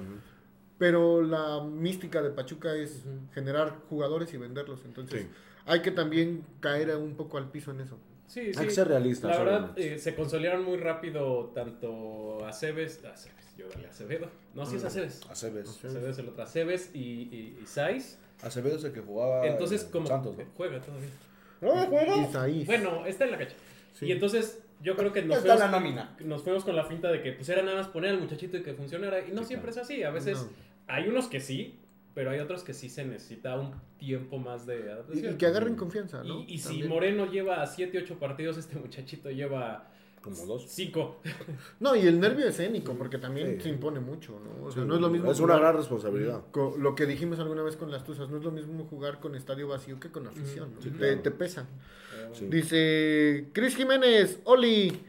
Pero la mística de Pachuca es generar jugadores y venderlos. Entonces, Sí. hay que también caer un poco al piso en eso. Sí, sí. Hay que ser realistas, La verdad, eh, se consolidaron muy rápido tanto Aceves. Aceves, yo dale Acevedo. No, sí es Aceves. Aceves. Aceves es el otro. Aceves y, y, y Saiz. Acevedo es el que jugaba Entonces, en como Santos, juega todavía. No, juega. Isaí. Bueno, está en la cancha. Sí. Y entonces, yo creo que nos fuimos, la nómina. nos fuimos con la finta de que pues era nada más poner al muchachito y que funcionara. Y no siempre es así. A veces No. hay unos que sí, pero hay otros que sí se necesita un tiempo más de Y, adaptación. y que agarren confianza, Y- ¿no? y si. Moreno lleva 7, 8 partidos, este muchachito lleva Como dos. 5. No, y el nervio escénico, porque también Sí. se impone mucho, ¿no? O sea, Sí, no es lo mismo. Es una gran responsabilidad. con lo que dijimos alguna vez con las Tuzas, no es lo mismo jugar con estadio vacío que con afición, ¿no? Sí, te, te pesa. Sí. Dice Cris Jiménez, Oli,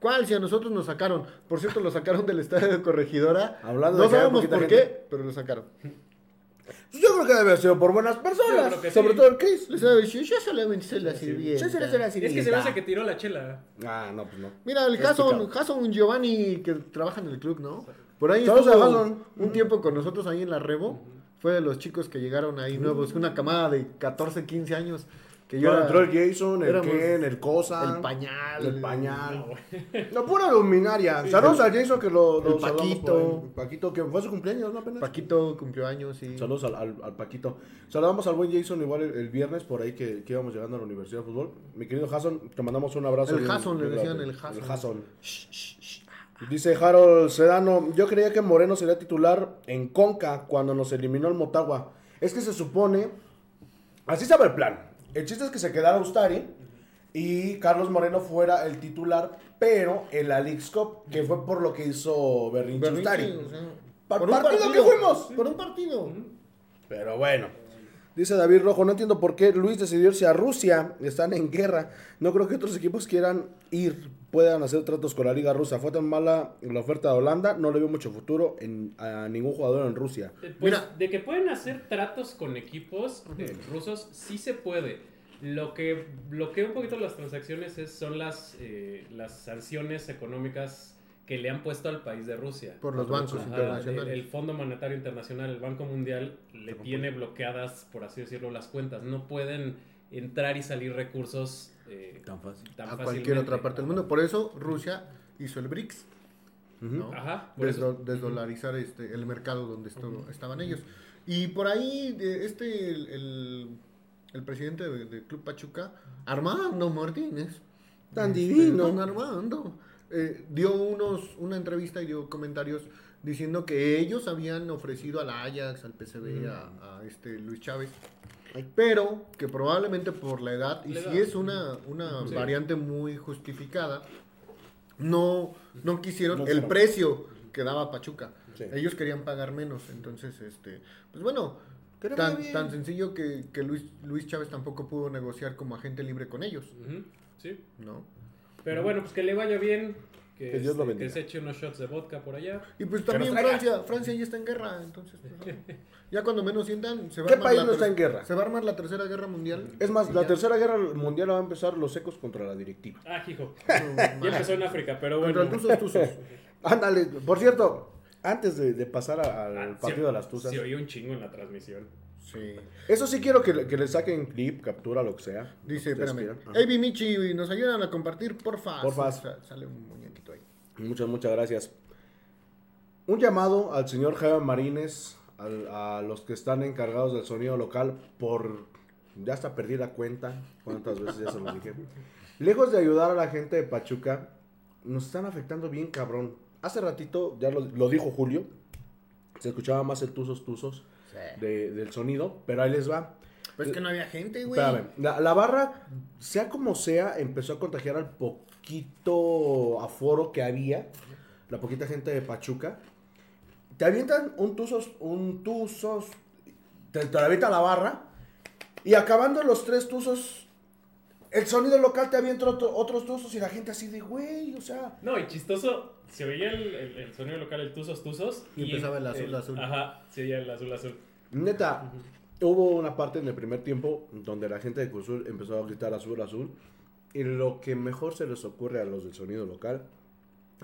¿cuál? Si a nosotros nos sacaron. Por cierto, lo sacaron del estadio de Corregidora. Hablando no sabemos por gente. qué, pero lo sacaron. Pues Yo creo que debe haber sido por buenas Yo personas. Sobre sí. todo el Chris. Les yo solamente soy la sirvienta. Sí, sí, sí. Es que se me hace que tiró la chela. Ah, no, pues no. Mira, el Jason. Jason Giovanni, que trabaja en el club, ¿no? Por ahí estuvo Jason. un tiempo con nosotros ahí en la Rebo. Fue de los chicos que llegaron ahí nuevos, una camada de 14, 15 años. Que yo era entró el Jason, el éramos Ken, el Cosa. el pañal. El pañal. No. [laughs] La pura luminaria. Saludos al Jason que lo, lo El Paquito. ahí. Paquito, que fue su cumpleaños, ¿no? Apenas. Paquito cumplió años y... Saludos al, al, al Paquito. Saludamos al buen Jason igual el, el viernes por ahí que, que íbamos llegando a la Universidad de Fútbol. Mi querido Jason, te mandamos un abrazo. El Jason, le decían el Jason. El Jason. Dice Harold Sedano, yo creía que Moreno sería titular en Conca cuando nos eliminó el Motagua. Es que se supone, así estaba el plan. El chiste es que se quedara Ustari y Carlos Moreno fuera el titular, pero en la League's Cup, que fue por lo que hizo Berrinche, Berrinche, Ustari. o sea, Pa- por un partido que fuimos. Por un partido. Pero bueno. Dice David Rojo, no entiendo por qué Luis decidió irse a Rusia. Están en guerra. No creo que otros equipos quieran ir, puedan hacer tratos con la liga rusa. Fue tan mala la oferta de Holanda, no le veo mucho futuro en, a ningún jugador en Rusia. Eh, Pues Mira. de que pueden hacer tratos con equipos eh, rusos, sí se puede. Lo que bloquea un poquito las transacciones es, son las, eh, las sanciones económicas que le han puesto al país de Rusia. Por los bancos Ajá, internacionales. El, el Fondo Monetario Internacional, el Banco Mundial, le tiene bloqueadas, por así decirlo, las cuentas. No pueden entrar y salir recursos eh, Tan fácil. tan a cualquier otra parte del mundo. Por eso Rusia hizo el BRICS. ¿no? Ajá, desdolarizar este, el mercado donde esto- estaban ellos. Y por ahí, este, el, el- el presidente de- del Club Pachuca, Armando Martínez. Tan este, divino. don Armando. Eh, dio unos, una entrevista y dio comentarios diciendo que ellos habían ofrecido al Ajax, al PSV, a, a este Luis Chávez. Pero que probablemente por la edad, y La si edad. es una, una Sí. variante muy justificada, no, no quisieron No el precio que daba Pachuca. Sí. Ellos querían pagar menos. Entonces, este, pues bueno, tan, tan sencillo que, que Luis, Luis Chávez tampoco pudo negociar como agente libre con ellos, sí. ¿no? Pero bueno, pues que le vaya bien, Que, Que Dios lo este, bendiga. que se eche unos shots de vodka por allá. Y pues también. Francia, Francia ya está en guerra, entonces pues, [laughs] no. ya cuando menos sientan se va ¿Qué a armar país la no está en guerra? Se va a armar la tercera guerra mundial. Es más, la ya. tercera guerra mundial va a empezar los secos contra la directiva. Ah, hijo. [laughs] No, Ya empezó en África, pero Contra bueno. tuzos, tuzos. [laughs] Ándale, por cierto, antes de, de pasar a- al Ah, partido de las Tuzas, Se oía un chingo en la transmisión. Sí. eso sí quiero que, le- que le saquen clip, captura, lo que sea. Dice, espérame. AB Michi, nos ayudan a compartir, porfa. Porfa. Sa- Sale un muñequito ahí. Muchas, muchas gracias. Un llamado al señor Jaime Marínez, al- a los que están encargados del sonido local, por. Ya hasta perdí la cuenta. ¿Cuántas veces ya se lo dije? Lejos de ayudar a la gente de Pachuca, nos están afectando bien cabrón. Hace ratito, ya lo, lo dijo Julio, se escuchaba más el tuzos tuzos de- del sonido, pero ahí les va. Pues que no había gente, güey. Espérame, la, la barra, sea como sea, empezó a contagiar al poquito aforo que había, la poquita gente de Pachuca. Te avientan un tuzos, un tuzos, te, te lo avienta la barra, y acabando los tres tuzos, el sonido local te avienta otro- otros tuzos y la gente así de, güey, o sea... No, y chistoso, se oía el, el- el sonido local, el tuzos tuzos. Y empezaba el azul, azul. Ajá, se oía el azul azul. Neta, hubo una parte en el primer tiempo donde la gente de Cruzul empezó a gritar azul, azul. Y lo que mejor se les ocurre a los del sonido local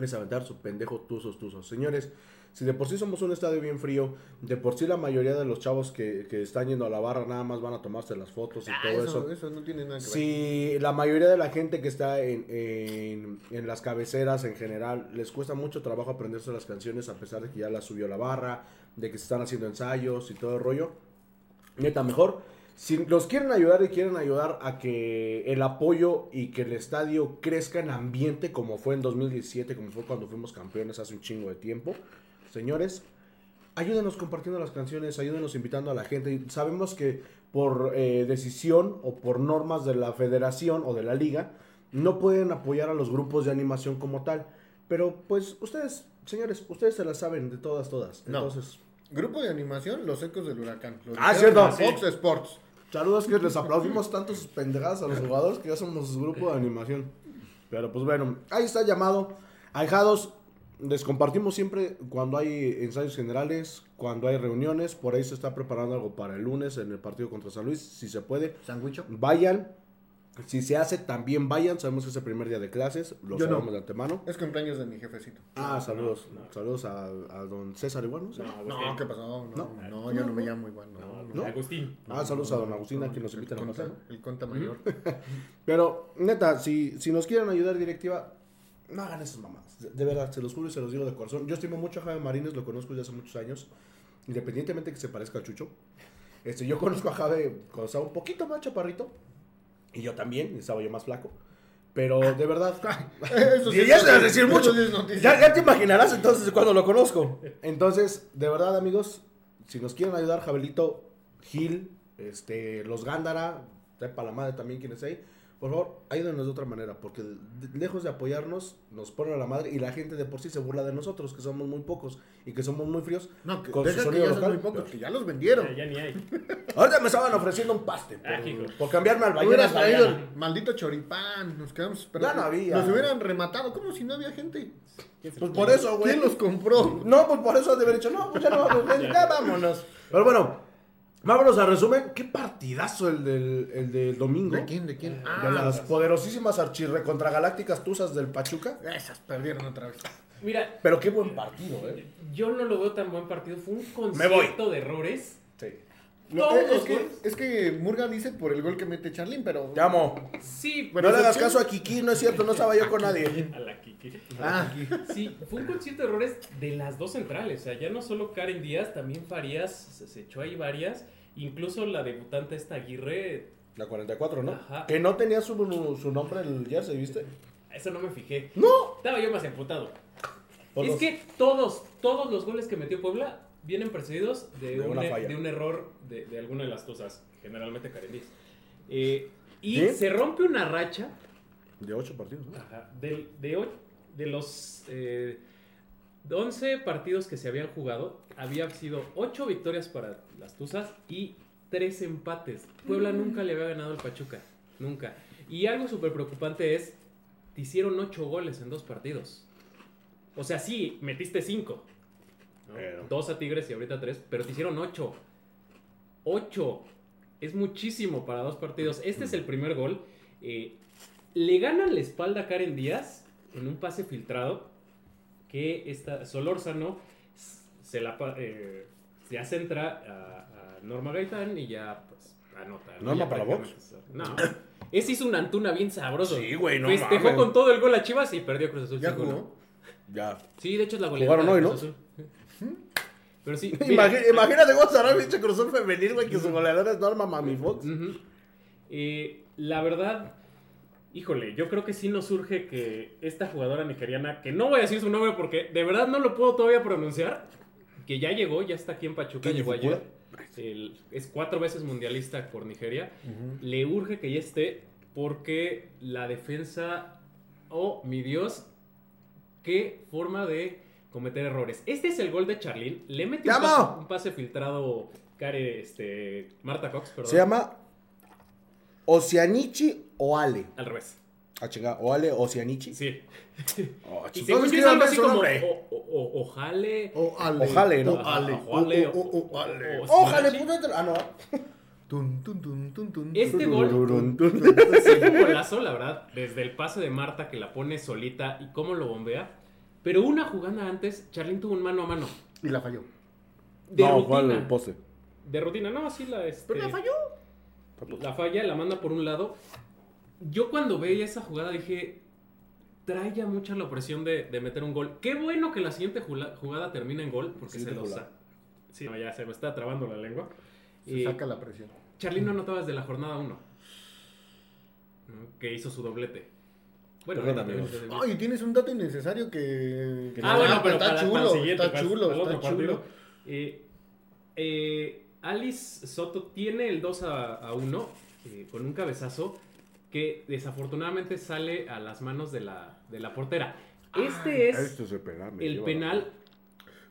es aventar su pendejo tuzos, tuzos. Señores, si de por sí somos un estadio bien frío, de por sí la mayoría de los chavos que, que están yendo a la barra nada más van a tomarse las fotos y Ah, todo eso, eso. eso no tiene nada que ver. Si la mayoría de la gente que está en, en- en las cabeceras en general les cuesta mucho trabajo aprenderse las canciones a pesar de que ya las subió la barra, de que se están haciendo ensayos y todo el rollo. Neta, mejor. Si los quieren ayudar y quieren ayudar a que el apoyo y que el estadio crezca en ambiente como fue en 2017, como fue cuando fuimos campeones hace un chingo de tiempo, señores, ayúdenos compartiendo las canciones, ayúdenos invitando a la gente. Sabemos que por eh, decisión o por normas de la federación o de la liga, no pueden apoyar a los grupos de animación como tal. Pero pues ustedes, señores, ustedes se las saben de todas, todas. No. Entonces, Grupo de animación, Los Ecos del Huracán. Lo Ah, cierto. Fox Sports. saludos que les [laughs] aplaudimos tantos pendejadas a los jugadores que ya somos grupo de animación. Pero pues bueno, ahí está llamado. Ahijados, les compartimos siempre cuando hay ensayos generales, cuando hay reuniones. Por ahí se está preparando algo para el lunes en el partido contra San Luis, si se puede. Sandwicho. Vayan. Si se hace, también vayan. Sabemos que es el primer día de clases. Lo Yo no. sabemos de antemano. Es cumpleaños de mi jefecito. Ah, saludos. no. Saludos a, a don César igual, ¿no? ¿qué pasó? No, No. no, yo no me llamo igual. No, No, no. ¿No? Agustín. Ah, saludos a don Agustín, a quien nos El invitan a pasar. el conta mayor. [laughs] Pero, neta, si, si nos quieren ayudar directiva, no hagan esas mamadas. De, de verdad, se los juro y se los digo de corazón. Yo estimo mucho a Jaime Marines, lo conozco desde hace muchos años. Independientemente que se parezca a Chucho. Este, yo [laughs] conozco a Jaime cuando estaba un poquito más chaparrito. Y yo también, estaba yo más flaco. Pero de verdad. [laughs] [laughs] Eso sí ya a decir mucho. Ya, ya te imaginarás entonces cuando lo conozco. Entonces, de verdad, amigos, si nos quieren ayudar, Jabelito, Gil, este, los Gándara, para la madre también quienes hay, por favor, ayúdenos de otra manera, porque de- lejos de apoyarnos, nos ponen a la madre y la gente de por sí se burla de nosotros, que somos muy pocos y que somos muy fríos. No, que, con su deja que ya son muy pocos, que ya los vendieron. Ya, ya ni hay. [laughs] Ahorita me estaban ofreciendo un paste por, Ah, por cambiarme al Hubieras traído el maldito choripán. Nos quedamos esperando. Ya no había. Nos hubieran rematado. como si no había gente? Pues por eso, güey. ¿Quién los compró? No, pues por eso has de haber dicho, no, pues ya no vamos, ya vámonos. Pero bueno, vámonos a resumen. Qué partidazo el del, el del domingo. ¿De quién? ¿De quién? De Ah, las poderosísimas archirre contra galácticas tuzas del Pachuca. esas perdieron otra vez. Mira, Pero qué buen partido, ¿eh? yo no lo veo tan buen partido. Fue un concierto de errores. Sí. No, Todos es, los que, goles. es que Murga dice por el gol que mete Charlín, pero. Te amo. Sí, Bueno, no le hagas caso a Kiki, no es cierto, no estaba yo con nadie. a la Kiki. Ah, Sí, fue un concierto de errores de las dos centrales. O sea, ya no solo Karen Díaz, también Farías se, se echó ahí varias. Incluso la debutante esta Aguirre, La 44, ¿no? Ajá. Que no tenía su, su nombre en el jersey, ¿viste? eso no me fijé. ¡No! Estaba yo más emputado. Por es que todos, todos los goles que metió Puebla vienen precedidos de, De un, e- de un error de, de alguna de las cosas, generalmente Karen Díaz. Eh, y ¿Sí? se rompe una racha De 8 partidos, ¿no? Ajá, de, de los eh, 11 partidos que se habían jugado, había sido 8 victorias para las Tuzas y 3 empates. Puebla nunca le había ganado al Pachuca, nunca. Y algo súper preocupante es, te hicieron 8 goles en dos partidos. O sea, sí, metiste cinco. ¿no? Pero- Dos a Tigres y ahorita tres, pero te hicieron ocho. Ocho. Es muchísimo para dos partidos. Este es el primer gol. Eh, le ganan la espalda a Karen Díaz en un pase filtrado que esta Solórzano se la eh, ya centra a, a Norma Gaitán y ya pues anota. ¿no? ¿Norma Ya para se- No. Ese hizo una Antuna bien sabroso. Sí, güey, no Festejó mames. con todo el gol a Chivas y perdió Cruz Azul. ¿Ya 5-1. jugó? Ya. Sí, de hecho es la goleada. Jugaron hoy, Cruz ¿no? Azul. Pero sí. mira, imagínate cómo estará el pinche Cruz Azul femenil, güey, que su goleadora es Norma Mami Fox. Ujú. Eh, la verdad, híjole, yo creo que sí nos surge que esta jugadora nigeriana, que no voy a decir su nombre porque de verdad no lo puedo todavía pronunciar, que ya llegó, ya está aquí en Pachuca, ¿Quién, llegó ayer. El- es cuatro veces mundialista por Nigeria. Le urge que ya esté porque la defensa, oh mi Dios, qué forma de cometer errores. Este es el gol de Charlene. Le mete un pase, un pase filtrado Care, este, Marta Cox, perdón. Se llama Oceanichi Oale. Al revés. Ah, chinga, Oale Oceanichi. Sí. Oh, [laughs] Y según yo es algo así como nombre. o, o- o- ojale. O ale. Ojale, ¿no? O ale. Ajá, ojale, O- o- o- o ale. o- Ójale, Sí. puto. Ah, no. [laughs] Tun, tun, tun, tun, tun, Este gol- fue [laughs] un golazo, la verdad. Desde el pase de Marta que la pone solita y cómo lo bombea. Pero una jugada antes, Charlene tuvo un mano a mano. Y la falló. De No, fue rutina. al poste. De rutina, no, sí la este, Pero la falló. La falla, la manda por un lado. Yo cuando veía esa jugada dije, trae ya mucha la presión de, de meter un gol. Qué bueno que la siguiente jugada termina en gol, porque se lo sa- Sí, no, ya se me está trabando la lengua. Se Y saca la presión. Charlene no anotaba desde la jornada 1, que hizo su doblete. Bueno, Ay, tienes un dato innecesario que. que Ah, no- bueno, pero está para, para chulo. siguiente, está para- chulo, para está chulo. partido. Eh, eh, Alice Soto tiene el 2 a, a 1 eh, con un cabezazo que desafortunadamente sale a las manos de la, de la portera. Este es Esto se pega, el penal.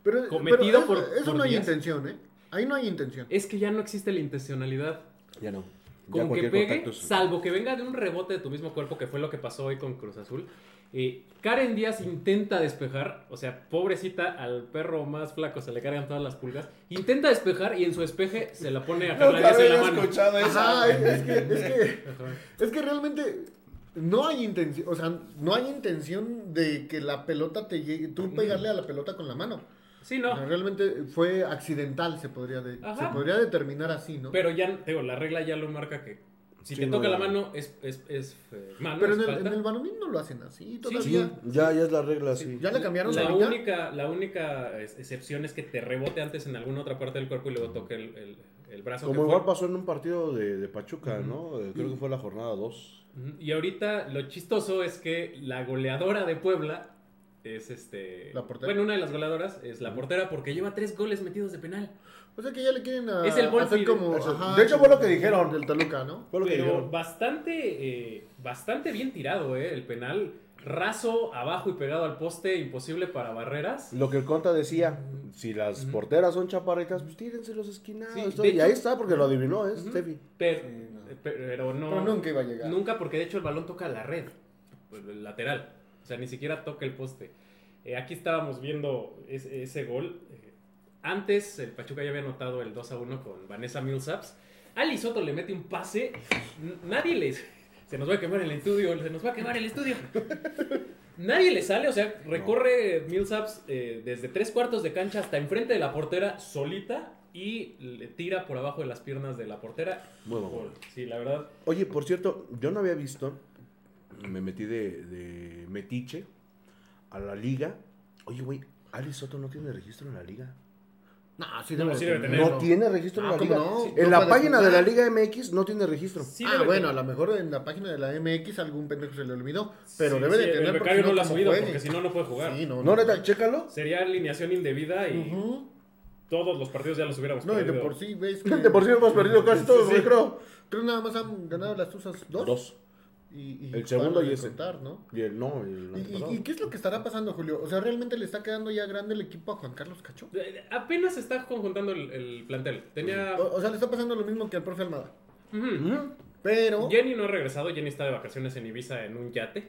Pero, Cometido pero por- eso, por no hay intención, ¿eh? Ahí no hay intención. Es que ya no existe la intencionalidad. Ya no. Ya Con que pegue, contacto salvo que venga de un rebote de tu mismo cuerpo, que fue lo que pasó hoy con Cruz Azul. Eh, Karen Díaz intenta despejar, o sea, pobrecita, al perro más flaco se le cargan todas las pulgas. Intenta despejar y en su despeje se la pone a Carla Nunca Díaz en la había mano. escuchado Ajá, esa. es, es que, es que, es que realmente no hay intención, o sea, no hay intención de que la pelota te llegue, tú pegarle a la pelota con la mano. Sí, O sea, no. realmente fue accidental, se podría, de- se podría determinar así, ¿no? Pero ya, digo, la regla ya lo marca que si Sí, te no, toca la no. mano es, es, es eh, mano, Pero es en el, en el varonil no lo hacen así Sí, todavía. Sí, ya, ya es la regla, sí. Ya le cambiaron La ahorita. única, la única excepción es que te rebote antes en alguna otra parte del cuerpo y luego toque el, el- el brazo. Como que igual fue. pasó en un partido de, de Pachuca, ¿no? Eh, Creo que fue la jornada 2. Ujú. Y ahorita lo chistoso es que la goleadora de Puebla es este. La portera. Bueno, una de las goleadoras es la portera porque lleva tres goles metidos de penal. O sea que ya le quieren a, Es el hacer como... Ajá, De hecho, fue lo que dijeron. Del Toluca, ¿no? Fue lo que Pero dijeron. bastante, eh, bastante bien tirado, ¿eh? El penal. Raso, abajo y pegado al poste, imposible para barreras. Lo que el Conta decía, si las porteras son chaparritas, pues tírense los esquinados. Sí, y hecho- ahí está, porque lo adivinó, ¿eh? Ujú. Steffi. Pero, Sí, no. pero no. Pero nunca iba a llegar. Nunca, porque de hecho el balón toca la red, el lateral. O sea, ni siquiera toca el poste. Eh, aquí estábamos viendo ese, ese gol. Eh, antes el Pachuca ya había anotado el 2 a 1 con Vanessa Millsaps. Ali Soto le mete un pase. N- Nadie les. Se nos va a quemar el estudio, se nos va a quemar el estudio. Nadie le sale, o sea, recorre Millsaps eh, desde tres cuartos de cancha hasta enfrente de la portera solita y le tira por abajo de las piernas de la portera. Muy buen gol. Gol. Sí, la verdad. Oye, por cierto, yo no había visto, me metí de, de metiche a la liga. Oye, güey, Ali Soto no tiene registro en la liga. No, sí No, debe sí de debe tenerlo. No tiene registro en Ah, la ¿cómo liga. no? En No la página de la. Liga MX no tiene registro. Sí ah, bueno, a tener. lo mejor en la página de la MX algún pendejo se le olvidó. Pero Sí, debe de sí, tener El becario no lo ha ¿cómo subido porque si no, no puede jugar. Sí, no, No, neta, chécalo. Sería alineación indebida y todos los partidos ya los hubiéramos No, y de perdido. por sí, ves que... [laughs] De por sí hemos perdido casi todos, Sí, güey, sí. creo. Creo nada más han ganado las Tuzas dos. Dos. Y, y El segundo y ese. contar, ¿no? Y el no, el ¿Y, qué es lo que estará pasando, Julio? O sea, ¿realmente le está quedando ya grande el equipo a Juan Carlos Cacho? Eh, Apenas está conjuntando el, el plantel. Tenía. O, o sea, le está pasando lo mismo que al profe Almada. Pero... Jenny no ha regresado. Jenny está de vacaciones en Ibiza en un yate.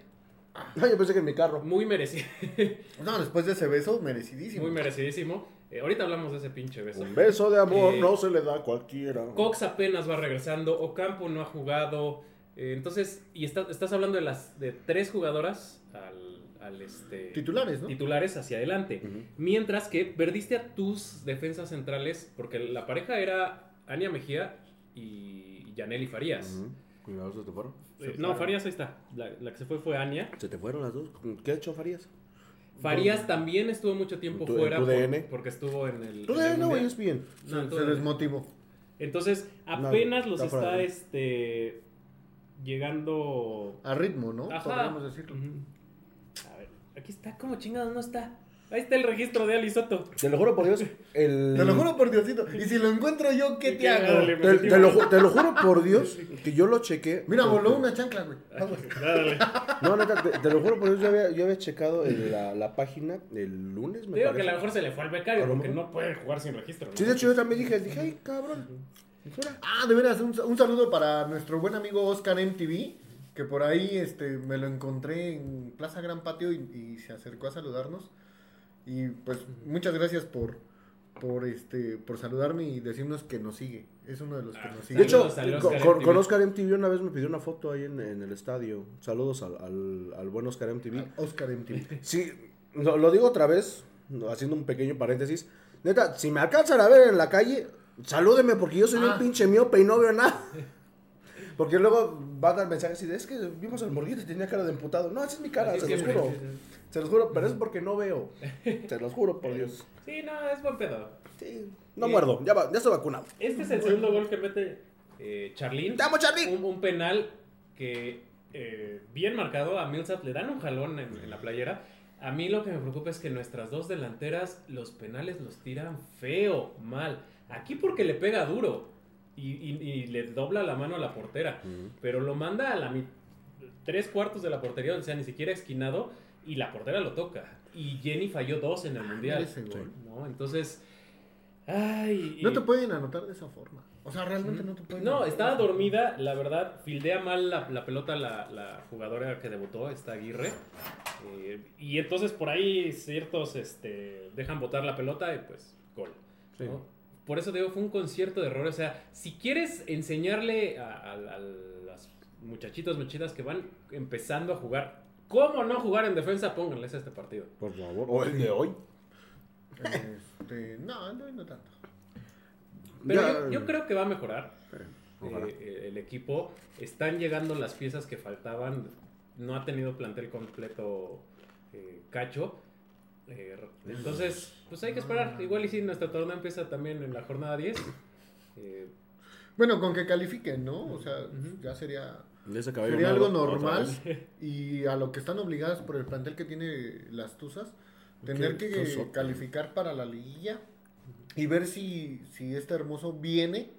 Ay, yo pensé que en mi carro. Muy merecido. [laughs] No, después de ese beso, merecidísimo. Muy merecidísimo. Eh, ahorita hablamos de ese pinche beso. Un beso de amor Eh, no se le da a cualquiera. Cox apenas va regresando, Ocampo no ha jugado. Eh, entonces, y está- estás hablando de las de tres jugadoras al, al, este, Titulares, ¿no? titulares hacia adelante. Mientras que perdiste a tus defensas centrales, porque la pareja era Ania Mejía y Yaneli Farías. Ujú. Cuidado, se te fueron. Eh, no, Farías ahí está. La, la que se fue fue Ania. Se te fueron las dos. ¿Qué ha hecho Farías? Farías también estuvo mucho tiempo Tu- fuera tu por- DN. porque estuvo en el. Tú en el de no, es bien. No, Se, se desmotivó. Entonces, No, apenas los está está este llegando A ritmo, ¿no? Ajá. Podríamos decirlo. A ver, aquí está, ¿cómo chingados no está? Ahí está el registro de Ali Soto. Te lo juro por Dios. El... [laughs] Te lo juro por Diosito. Y si lo encuentro yo, ¿qué te que hago? dale, Te, te lo, te lo juro por [laughs] Dios que yo lo chequé. Mira, voló una chancla, güey. [laughs] No, neta, te, te lo juro por Dios, yo había, yo había checado en la, la página el lunes, me Digo que parece. a lo mejor se le fue al becario porque no puede jugar sin registro. ¿no? Sí, de hecho yo también dije, dije, ay, cabrón. Ah, de veras, un, un saludo para nuestro buen amigo Oscar MTV, que por ahí este, me lo encontré en Plaza Gran Patio y, y se acercó a saludarnos. Y pues muchas gracias por, por, este, por saludarme y decirnos que nos sigue. Es uno de los que Ah, nos sigue. De hecho, con, Oscar con- MTV. con Oscar MTV una vez me pidió una foto ahí en, en el estadio. Saludos al, al, al buen Oscar MTV. Oscar MTV. Sí, lo, lo digo otra vez, haciendo un pequeño paréntesis. Neta, si me alcanzan a ver en la calle, salúdeme porque yo soy Ah. un pinche miope y no veo nada. [laughs] Porque luego va a dar mensajes y de, es que vimos al morguito y tenía cara de emputado. No, esa es mi cara, Así se los juro. sí, sí. Se los juro, pero es porque no veo. Se los juro, por Dios. Sí, no, es buen pedo. Sí, no muerdo, ya, va, ya estoy vacunado. Este es el segundo gol que mete eh, Charlín. ¡Te amo! Un, un penal que eh, bien marcado a Millsap le dan un jalón en, en la playera. A mí lo que me preocupa es que nuestras dos delanteras los penales los tiran feo, mal. Aquí porque le pega duro y, y- y le dobla la mano a la portera, pero lo manda a la tres cuartos de la portería, o sea, ni siquiera esquinado y la portera lo toca. Y Jenny falló dos en el mundial. ese gol. ¿no? Entonces, ay, No y- te pueden anotar de esa forma. O sea, realmente no te pueden no, anotar estaba dormida, la verdad, fildea mal la, la pelota la, la jugadora que debutó, esta Aguirre. Eh, y entonces por ahí ciertos este, dejan botar la pelota y pues gol. Sí. ¿no? Por eso digo, fue un concierto de errores. O sea, si quieres enseñarle a, a- a las muchachitos, muchachitas que van empezando a jugar, cómo no jugar en defensa, pónganles a este partido. Por favor. O el de hoy. Este, no, no, no tanto. Pero Ya- yo, yo creo que va a mejorar. Eh, eh, el equipo. Están llegando las piezas que faltaban. No ha tenido plantel completo eh, Cacho. Eh, entonces, pues hay que esperar. Igual y si nuestro torneo empieza también en la jornada 10. eh, Bueno, con que califiquen, ¿no? O sea, ya sería, sería algo normal. Y a lo que están obligadas por el plantel que tiene las Tuzas, tener que calificar para la liguilla y ver si, si este hermoso viene,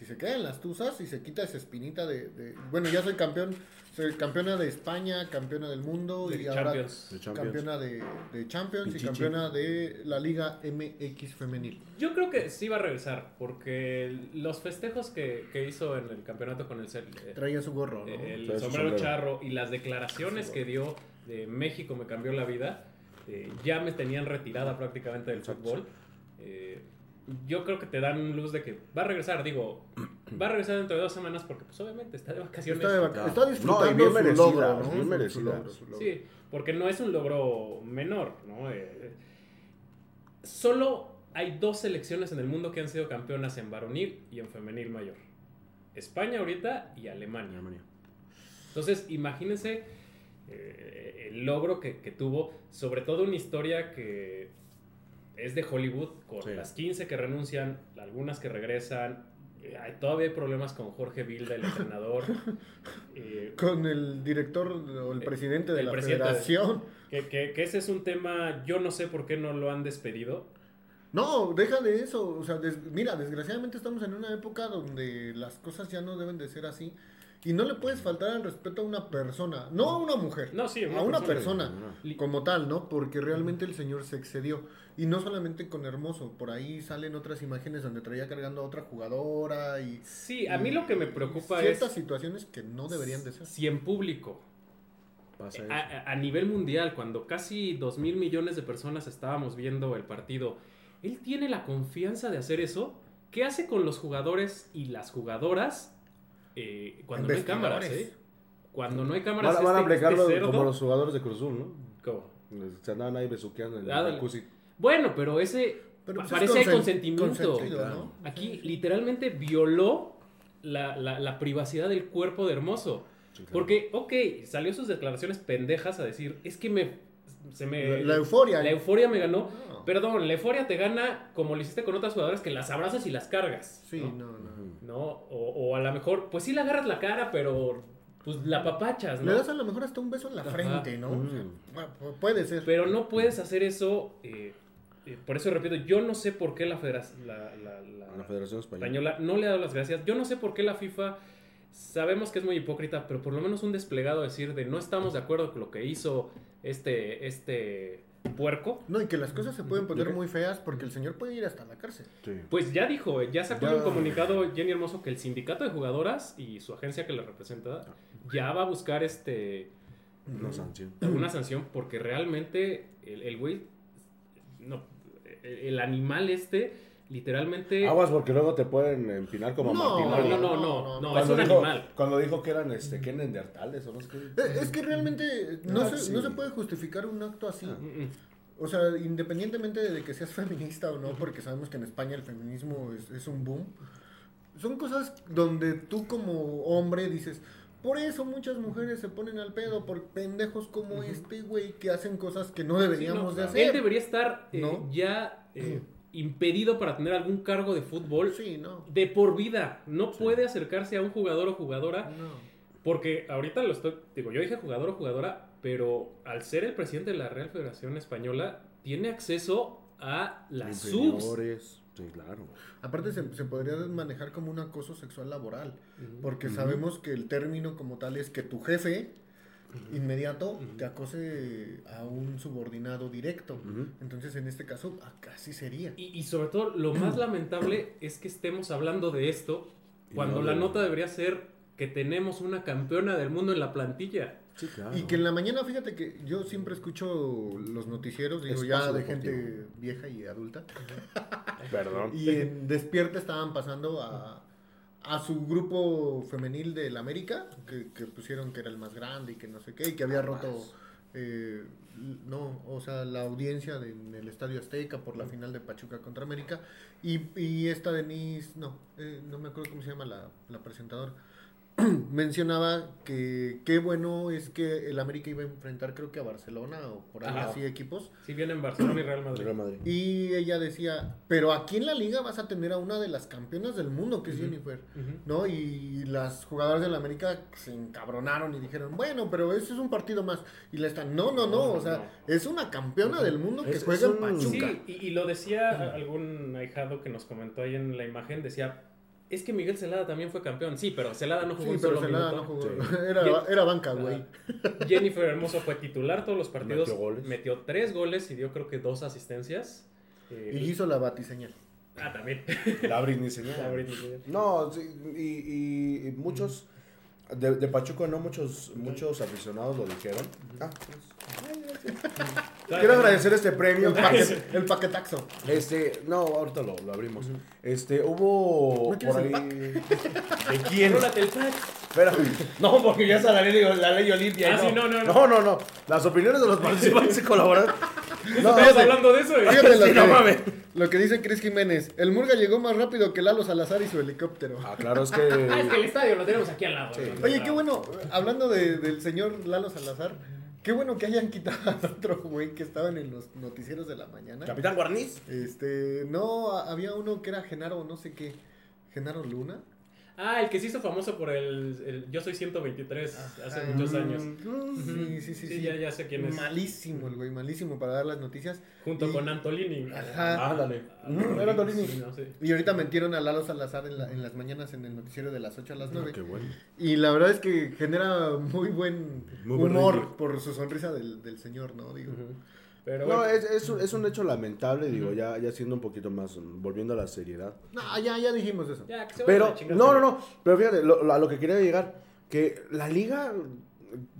si se queda en las Tuzas y se quita esa espinita de, de- bueno, ya soy campeón, soy campeona de España, campeona del mundo de y ahora Champions. De Champions. campeona de, de Champions y campeona de la Liga MX femenil. Yo creo que sí va a regresar. Porque los festejos que, que hizo en el campeonato con el, Cel- eh, Traía su gorro, ¿no? el sombrero sombrero. charro y las declaraciones que dio de México me cambió la vida, eh, ya me tenían retirada prácticamente del Exacto. fútbol. Eh, yo creo que te dan un luz de que va a regresar, digo, va a regresar dentro de dos semanas porque pues obviamente está de vacaciones. Está, de vaca- Ya. está No, disfrutando bien su logro, ¿no? bien su logro, su logro. Sí, porque no es un logro menor, ¿no? Eh, solo hay dos selecciones en el mundo que han sido campeonas en varonil y en femenil mayor. España ahorita y Alemania. Alemania. Entonces, imagínense eh, el logro que, que tuvo, sobre todo una historia que es de Hollywood, con Sí. las 15 que renuncian, algunas que regresan. eh, hay, todavía hay problemas con Jorge Vilda, el entrenador. [laughs] eh, Con el director o el presidente de el la presidente. federación. que, que- que ese es un tema, yo no sé por qué no lo han despedido. No, deja de eso. O sea, des- mira, desgraciadamente estamos en una época donde las cosas ya no deben de ser así. Y no le puedes faltar al respeto a una persona, no a una mujer, No, sí, a una persona. como tal, ¿no? Porque realmente el señor se excedió. Y no solamente con Hermoso, por ahí salen otras imágenes donde traía cargando a otra jugadora y... Sí, a mí lo que me preocupa ciertas es situaciones que no deberían de ser. si en público Pasa eso. a, a- a nivel mundial, cuando casi 2 mil millones de personas estábamos viendo el partido, él tiene la confianza de hacer eso. ¿Qué hace con los jugadores y las jugadoras eh, cuando no hay cámaras? Eh? Cuando no hay cámaras. Van, van a este- aplicarlo este cerdo- como los jugadores de Cruz Azul, ¿no? ¿Cómo? Se andaban ahí besuqueando en el jacuzzi. Bueno, pero ese Pero, pues, es parece consen- consentimiento. Aquí literalmente violó la, la- la privacidad del cuerpo de Hermoso. Sí, claro. Porque, ok, salió sus declaraciones pendejas a decir, es que me... Se me La, la euforia. la euforia me ganó. No. Perdón, la euforia te gana como lo hiciste con otras jugadoras que las abrazas y las cargas. Sí, ¿no? no, no. ¿No? O, o a lo mejor, pues sí le agarras la cara, pero pues la papachas, Le ¿no? das a lo mejor hasta un beso en la Ajá. frente, ¿no? O sea, Mm. bueno, pu- puede ser. Pero no puedes hacer eso. eh, eh, por eso repito, yo no sé por qué la, federación la, la- la- La Federación Española. Española no le ha dado las gracias. Yo no sé por qué la FIFA sabemos que es muy hipócrita, pero por lo menos un desplegado decir de no estamos de acuerdo con lo que hizo este este puerco. No, y que las cosas se pueden poner muy feas porque el señor puede ir hasta la cárcel. Sí. Pues ya dijo, ya sacó Ya. en un comunicado Jenny Hermoso que el sindicato de jugadoras y su agencia que le representa ya va a buscar este Una sanción. alguna sanción porque realmente el el güey no el animal este literalmente Aguas porque luego te pueden empinar como No, Martín no, no, no, no, no, es Cuando un dijo, animal. cuando dijo que eran este, que neandertales o no sé qué. Eh, Es que realmente no, Ah, se, sí. no se puede justificar un acto así. Ah. Mm, mm. O sea, independientemente de que seas [laughs] feminista o no, porque sabemos que en España el feminismo es, es un boom, son cosas donde tú como hombre dices, por eso muchas mujeres se ponen al pedo, por pendejos como este güey que hacen cosas que no Sí, deberíamos no, de Él hacer. debería estar eh, ¿No? ya eh, impedido para tener algún cargo de fútbol Sí, no. de por vida. No puede acercarse a un jugador o jugadora no. porque ahorita lo estoy, digo, yo dije jugador o jugadora, pero al ser el presidente de la Real Federación Española tiene acceso a las subs. Sí, claro. Aparte se, se podría manejar como un acoso sexual laboral, porque sabemos que el término como tal es que tu jefe inmediato te acose a un subordinado directo. Entonces en este caso así sería. Y, y sobre todo, lo más [clears throat] lamentable es que estemos hablando de esto cuando no la nota debería ser que tenemos una campeona del mundo en la plantilla. Sí, claro. Y que en la mañana, fíjate que yo siempre escucho los noticieros, digo ya de deportivo. gente vieja y adulta, Perdón. [laughs] y en Despierta estaban pasando a, a su grupo femenil del América, que, que pusieron que era el más grande y que no sé qué, y que había roto, eh, no, o sea, la audiencia de- en el Estadio Azteca por la final de Pachuca contra América, y, y esta Denise, no, eh, no me acuerdo cómo se llama la, la presentadora, [clears throat] mencionaba que qué bueno es que el América iba a enfrentar creo que a Barcelona o por ahí Ajá. así equipos. Si vienen Barcelona y Real Madrid. Real Madrid. Y ella decía, pero aquí en la liga vas a tener a una de las campeonas del mundo, que es. Jennifer. ¿No? Y las jugadoras del América se encabronaron y dijeron, bueno, pero ese es un partido más. Y le están, no, no, no, No, o sea, no. es una campeona del mundo que Es- juega es en un- Pachuca. Sí, y, y lo decía algún ahijado que nos comentó ahí en la imagen, decía, es que Miguel Celada también fue campeón. Sí, pero Celada no jugó Sí, un pero solo Celada minuto. no jugó. Sí. [laughs] Era, era banca, güey. Ah, Jennifer Hermoso fue titular todos los partidos. Metió goles. Metió tres goles y dio creo que dos asistencias. Eh, Y hizo la batiseñal. Ah, también. La Britney señal. La Britney. No, sí, y, y- y muchos de, de Pachuca, no muchos muchos aficionados lo dijeron. Ah, pues. Quiero agradecer este premio. El, paquet- el paquetaxo. Este, no, ahorita lo, lo abrimos. Este, hubo ¿No por ahí. ¿De quién? Rólate el pack. Espera. No, porque ya está la ley, la ley Olimpia. Ah, sí, no, no, no. No, no, no. Las opiniones de los participantes y colaboradores. No, Estamos hablando de eso. eh. Fíjate lo, Sí, que, no mames. lo que dice Chris Jiménez. El Murga llegó más rápido que Lalo Salazar y su helicóptero. Ah, claro, es Ah, es que que. el estadio lo tenemos aquí al lado. Oye, qué bueno, hablando de- del señor Lalo Salazar, qué bueno que hayan [laughs] quitado a otro güey que estaban en los noticieros de la mañana. Capitán Guarniz. Este, no, había uno que era Genaro, no sé qué, Genaro Luna. Ah, el que se hizo famoso por el, el Yo Soy 123 hace muchos años. Sí, sí, sí, sí. Ya, ya sé quién es. Malísimo el güey, malísimo para dar las noticias. Junto Y- con Antolini. Ajá. Ándale. Ah, Era Antolini. sí, no, sí. Y ahorita metieron a Lalo Salazar en, la- en las mañanas en el noticiero de las 8 a las 9. Ah, Qué bueno. Y la verdad es que genera muy buen Muy buen humor rating. por su sonrisa del, del señor, ¿no? Digo. Ujú. Pero No, bueno, es, es, un, es un hecho lamentable, digo, ya, ya siendo un poquito más, volviendo a la seriedad. No, ya, ya dijimos eso. ya, que se Pero, no, no, no, pero fíjate, lo- lo- a lo que quería llegar, que la liga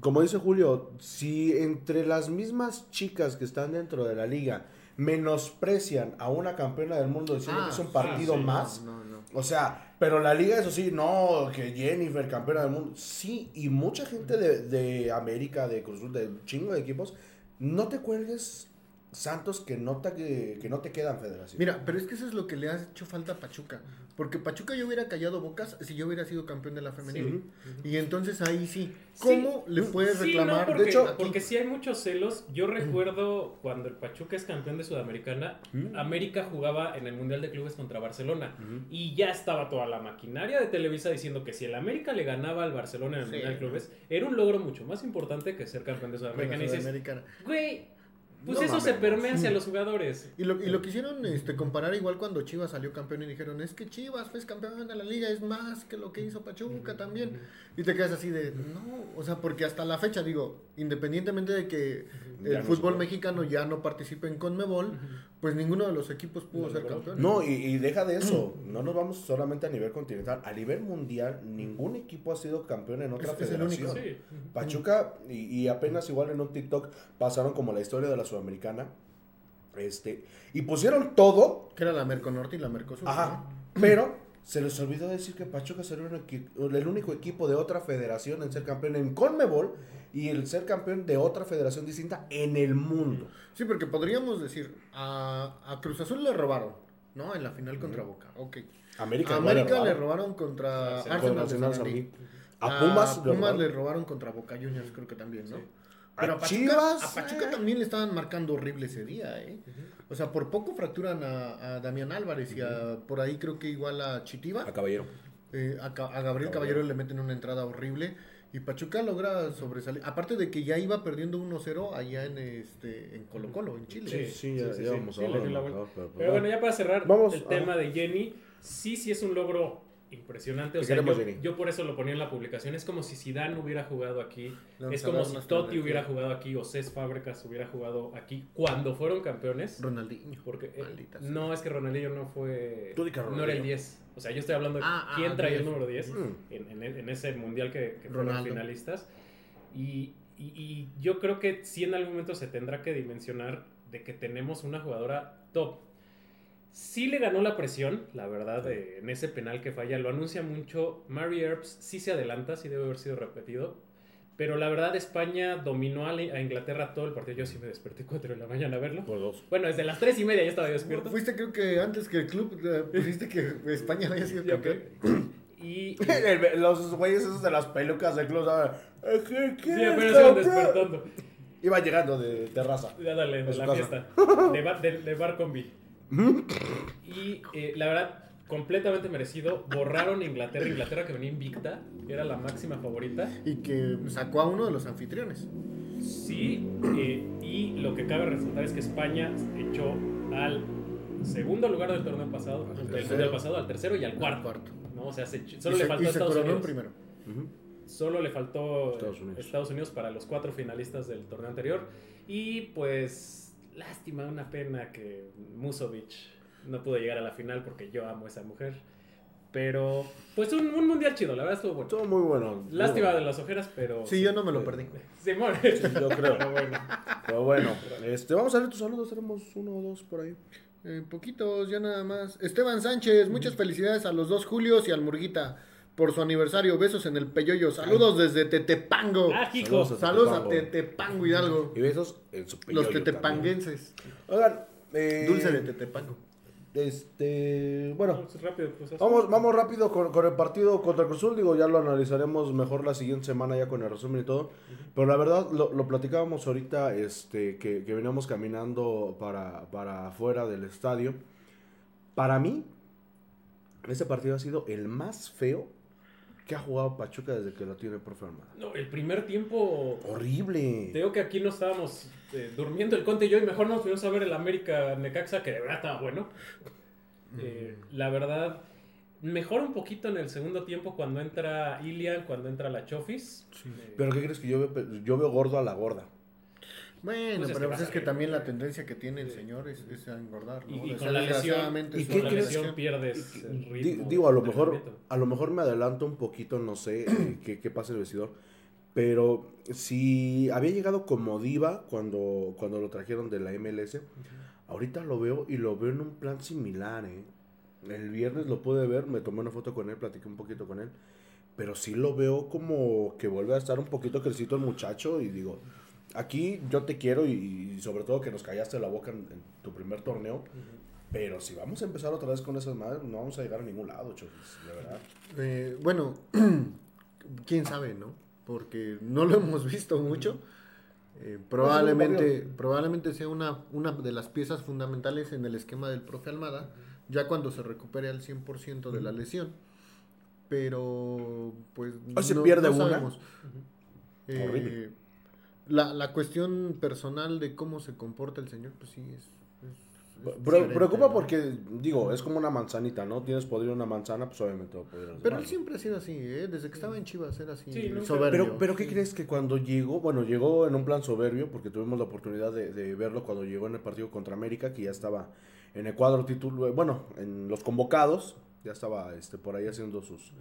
como dice Julio, si entre las mismas chicas que están dentro de la liga menosprecian a una campeona del mundo diciendo Ah, que es un sí, partido sí, más, No, no. o sea, pero la liga, eso sí, no, que Jennifer, campeona del mundo. Sí, y mucha gente de, de América, de Cruz de un chingo de equipos, no te cuelgues santos que no te, que, que no te quedan, Federación. Mira, pero es que eso es lo que le ha hecho falta a Pachuca. Porque Pachuca yo hubiera callado bocas si yo hubiera sido campeón de la femenil. Y entonces ahí sí, ¿cómo le puedes Sí, reclamar? no, porque, De hecho, aquí? porque sí hay muchos celos. Yo recuerdo cuando el Pachuca es campeón de Sudamericana, América jugaba en el Mundial de Clubes contra Barcelona. Y ya estaba toda la maquinaria de Televisa diciendo que si el América le ganaba al Barcelona en el Sí. Mundial de Clubes, era un logro mucho más importante que ser campeón de Sudamericana. Y dices, Sudamericana. güey, pues No eso se permea hacia los jugadores. Y lo, y lo quisieron este, comparar igual cuando Chivas salió campeón y dijeron, es que Chivas fue campeón de la liga, es más que lo que hizo Pachuca también. Y te quedas así de, no, o sea, porque hasta la fecha, digo, independientemente de que el fútbol mexicano ya no participe en Conmebol, pues ninguno de los equipos pudo No ser campeón. No, y, y deja de eso, no nos vamos solamente a nivel continental, a nivel mundial, ningún equipo ha sido campeón en otra Es- es el único. Sí. Pachuca, y, y apenas igual en un TikTok pasaron como la historia de la Sudamericana, este, y pusieron todo Que era la Merconorte y la Mercosur. Ajá. ¿no? Pero se les olvidó decir que Pachuca será el único equipo de otra federación en ser campeón en Conmebol y el ser campeón de otra federación distinta en el mundo. Sí, porque podríamos decir, a, a Cruz Azul le robaron, ¿no? En la final contra Boca, ok. América, A le América le robaron. contra Arsenal. A Pumas, le Pumas robaron. le robaron contra Boca Juniors, creo que también, ¿no? Sí. Pero A a Pachuca, Chivas, a Pachuca eh. también le estaban marcando horrible ese día, ¿eh? O sea, por poco fracturan a, a Damián Álvarez y a, por ahí creo que igual a Chitiba. A Caballero. Eh, a, a Gabriel Caballero. Caballero le meten una entrada horrible. Y Pachuca logra sobresalir. Aparte de que ya iba perdiendo 1-0 allá en este en Colo Colo, en Chile. Sí, sí, ya- ya vamos a Sí, dio la ¿no? vuelta. Pero, Pero bueno, ya para cerrar Vamos, el tema de Jenny, sí, sí es un logro impresionante. O sea, yo, por eso lo ponía en la publicación. Es como si Zidane hubiera jugado aquí. Es como si Totti hubiera jugado aquí o Cés Fábregas hubiera jugado aquí cuando fueron campeones. Ronaldinho. Porque eh, no es que Ronaldinho no fue. Tú di que no era el Ronaldinho. 10. O sea, yo estoy hablando de Ah, ah, quién traía el 10. número 10 Mm. en, en- en ese mundial que, que fueron Ronaldo. finalistas. Y, y- y yo creo que sí en algún momento se tendrá que dimensionar de que tenemos una jugadora top. Sí le ganó la presión, la verdad, eh, en ese penal que falla. Lo anuncia mucho. Mary Earps sí se adelanta, sí debe haber sido repetido. Pero la verdad, España dominó a, la- a Inglaterra todo el partido. Yo sí me desperté 4 de la mañana a verlo. Por dos. Bueno, desde las 3 y media ya estaba yo despierto. Fuiste creo que antes que el club pusiste que España había sido campeón. Y, [laughs] El- Los güeyes esos de las pelucas de club, ¿sabes? Eh, ¿qué- qué sí, apenas iban despertando. Iba llegando de terraza. Ya dale, de la casa. fiesta. De, bar, de, de bar combi. Y eh, la verdad, completamente merecido. Borraron Inglaterra. Inglaterra que venía invicta. Era la máxima favorita. Y que sacó a uno de los anfitriones. Sí. eh, y lo que cabe resaltar es que España echó al segundo lugar del torneo pasado. Al Del tercero. mundial pasado, al tercero y al cuarto. cuarto. ¿no? O sea, se echó- solo y le se, faltó y se Estados Unidos. primero. Solo le faltó Estados Unidos. Estados Unidos para los cuatro finalistas del torneo anterior. Y pues, lástima, una pena que Musovic no pudo llegar a la final porque yo amo a esa mujer. Pero, pues un, un mundial chido, la verdad estuvo bueno. Todo muy bueno. muy Lástima de las ojeras, pero. Sí, yo no me lo perdí. Simón. Yo creo. Pero bueno. Pero bueno, este, vamos a ver tus saludos. Tenemos uno o dos por ahí. Eh, poquitos, ya nada más. Esteban Sánchez, muchas felicidades a los dos Julios y al Murguita por su aniversario. Besos en el peyoyo. Saludos desde Tetepango. Ah, hijo. Saludos Saludos a Tetepango. Hidalgo. Y besos en su Los peyoyo también. tetepanguenses. Oigan, eh, Dulce de Tetepango. Este, bueno, Vamos rápido, Azul. vamos, vamos rápido con, con el partido contra Cruz Azul. Digo, ya lo analizaremos mejor la siguiente semana ya con el resumen y todo. Pero la verdad, lo, lo platicábamos ahorita, este, que, que veníamos caminando para, para afuera del estadio. Para mí, ese partido ha sido el más feo que ha jugado Pachuca desde que lo tiene por Armada. No, el primer tiempo. Horrible. Te digo que aquí no estábamos eh, durmiendo el Conte y yo, y mejor nos fuimos a ver el América Necaxa, que de verdad estaba bueno. Eh, la verdad, mejor un poquito en el segundo tiempo cuando entra Ilian, cuando entra la Chofis. Eh, Pero ¿qué crees que yo veo? Yo veo gordo a la gorda. Bueno, Pues es pero que pues es que a ver. también la tendencia que tiene el señor es, es a engordar, ¿no? Y- y O sea, con la lesión- desgraciadamente ¿y es qué la pierdes el ritmo. Digo, a lo mejor a lo mejor me adelanto un poquito, no sé eh, [clears throat] qué, qué pasa el vestidor. Pero si había llegado como diva cuando, cuando lo trajeron de la MLS, ahorita lo veo y lo veo en un plan similar, ¿eh? El viernes lo pude ver, me tomé una foto con él, platiqué un poquito con él. Pero sí lo veo como que vuelve a estar un poquito crecito el muchacho y digo, aquí yo te quiero y, y sobre todo que nos callaste la boca en, en tu primer torneo. Pero si vamos a empezar otra vez con esas madres, no vamos a llegar a ningún lado, Chofis, de verdad. Eh, bueno, [clears throat] quién sabe, ¿no? Porque no lo hemos visto mucho. Eh, probablemente, probablemente sea una, una de las piezas fundamentales en el esquema del profe Almada, ya cuando se recupere al 100% de la lesión. Pero, pues. Ah, se pierde una. sabemos. Eh, Horrible. La, la cuestión personal de cómo se comporta el señor, pues sí, es. es- es Pre- diferente, preocupa ¿no? porque, digo, es como una manzanita, ¿no? Tienes podrido una manzana, pues obviamente va a poder Pero él siempre ha sido así, ¿eh? Desde que estaba en Chivas era así, Sí, soberbio. Pero, pero ¿qué crees que cuando llegó? Bueno, llegó en un plan soberbio, porque tuvimos la oportunidad de, de verlo cuando llegó en el partido contra América, que ya estaba en el cuadro título, bueno, en los convocados, ya estaba este, por ahí haciendo sus,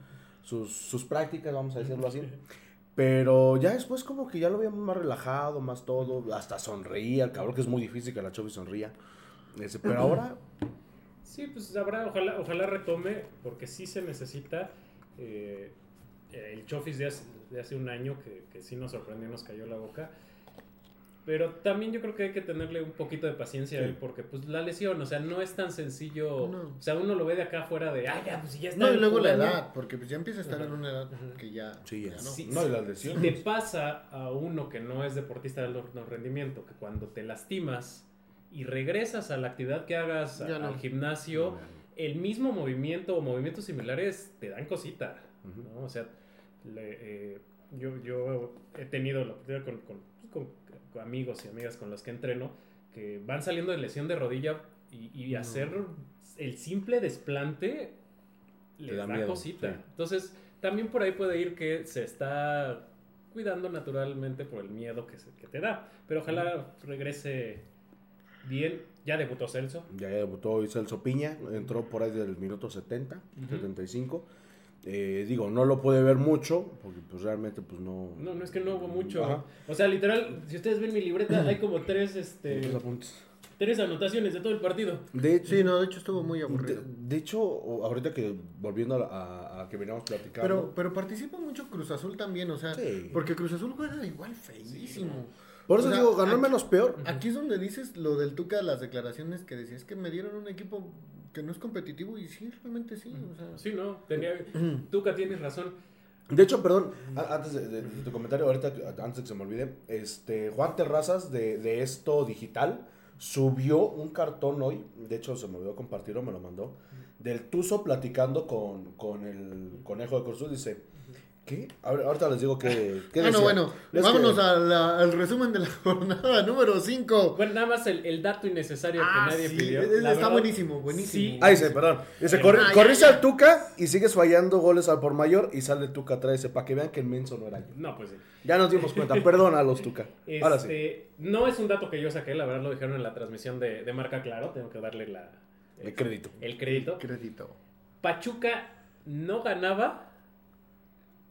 sus, sus prácticas, vamos a decirlo así. [laughs] Pero ya después como que ya lo veíamos más relajado, más todo, hasta sonreía, el cabrón que es muy difícil que la Chofi sonría. Ese, pero ahora, Sí, pues habrá, ojalá, ojalá retome, porque sí se necesita. eh, el Chofis de hace, de hace un año, que, que sí nos sorprendió, nos cayó la boca. Pero también yo creo que hay que tenerle un poquito de paciencia a Sí. él, porque pues la lesión, o sea, no es tan sencillo. No. O sea, uno lo ve de acá afuera de, ah, ya, pues ya está. No, y luego la jugando". edad, porque pues ya empieza a estar en una edad que ya, Sí, ya no. Sí, No, y las Si lesiones. te pasa a uno que no es deportista de alto rendimiento, que cuando te lastimas y regresas a la actividad que hagas Ya a- no. al gimnasio, el mismo movimiento o movimientos similares te dan cosita. ¿no? O sea, le- eh, yo, yo he tenido la oportunidad con, con- con- con amigos y amigas con los que entreno que van saliendo de lesión de rodilla y, y No. hacer el simple desplante les da da, miedo, cosita. sí. Entonces, también por ahí puede ir que se está cuidando naturalmente por el miedo que, se- que te da. Pero ojalá regrese bien. Ya debutó Celso. Ya debutó hoy Celso Piña, entró por ahí del minuto 70, Ujú. 75. Eh, digo, no lo puede ver mucho, porque pues realmente pues no... No, no es que no hubo mucho. Ajá. O sea, literal, si ustedes ven mi libreta, hay como tres, este, tres anotaciones de todo el partido. De, Sí, no, de hecho estuvo muy aburrido. de hecho, ahorita que volviendo a, a- a que veníamos platicando... Pero, pero participa mucho Cruz Azul también, o sea, Sí. porque Cruz Azul juega igual feísimo. por eso o sea, digo, ganó menos peor. Aquí es donde dices lo del Tuca, las declaraciones que decías que me dieron un equipo que no es competitivo y sí, realmente sí, o sea. Sí, no, tenía... [clears throat] Tuca, tienes razón. De hecho, perdón, antes de, de- de tu comentario, ahorita, antes de que se me olvide, este, Juan Terrazas de, de esto digital subió un cartón hoy, de hecho se me olvidó compartirlo, me lo mandó, del Tuzo platicando con, con el conejo de Cruz Azul, dice, ¿qué? Ahorita les digo qué, qué Bueno, decía. bueno, vámonos que- a la- al resumen de la [laughs] jornada número 5. Bueno, nada más el, el dato innecesario que nadie pidió. Está verdad, buenísimo, buenísimo. sí. Ah, dice, perdón. Dice, Ah, corri- ya. al Tuca y sigues fallando goles al por mayor y sale Tuca atrás, dice, para que vean que el menso no era yo. No, pues sí. Ya nos dimos cuenta, [laughs] perdón a los Tuca. Ahora sí. Este, No es un dato que yo saqué, la verdad lo dijeron en la transmisión de, de Marca Claro, tengo que darle la, El crédito. el crédito. Crédito. Pachuca no ganaba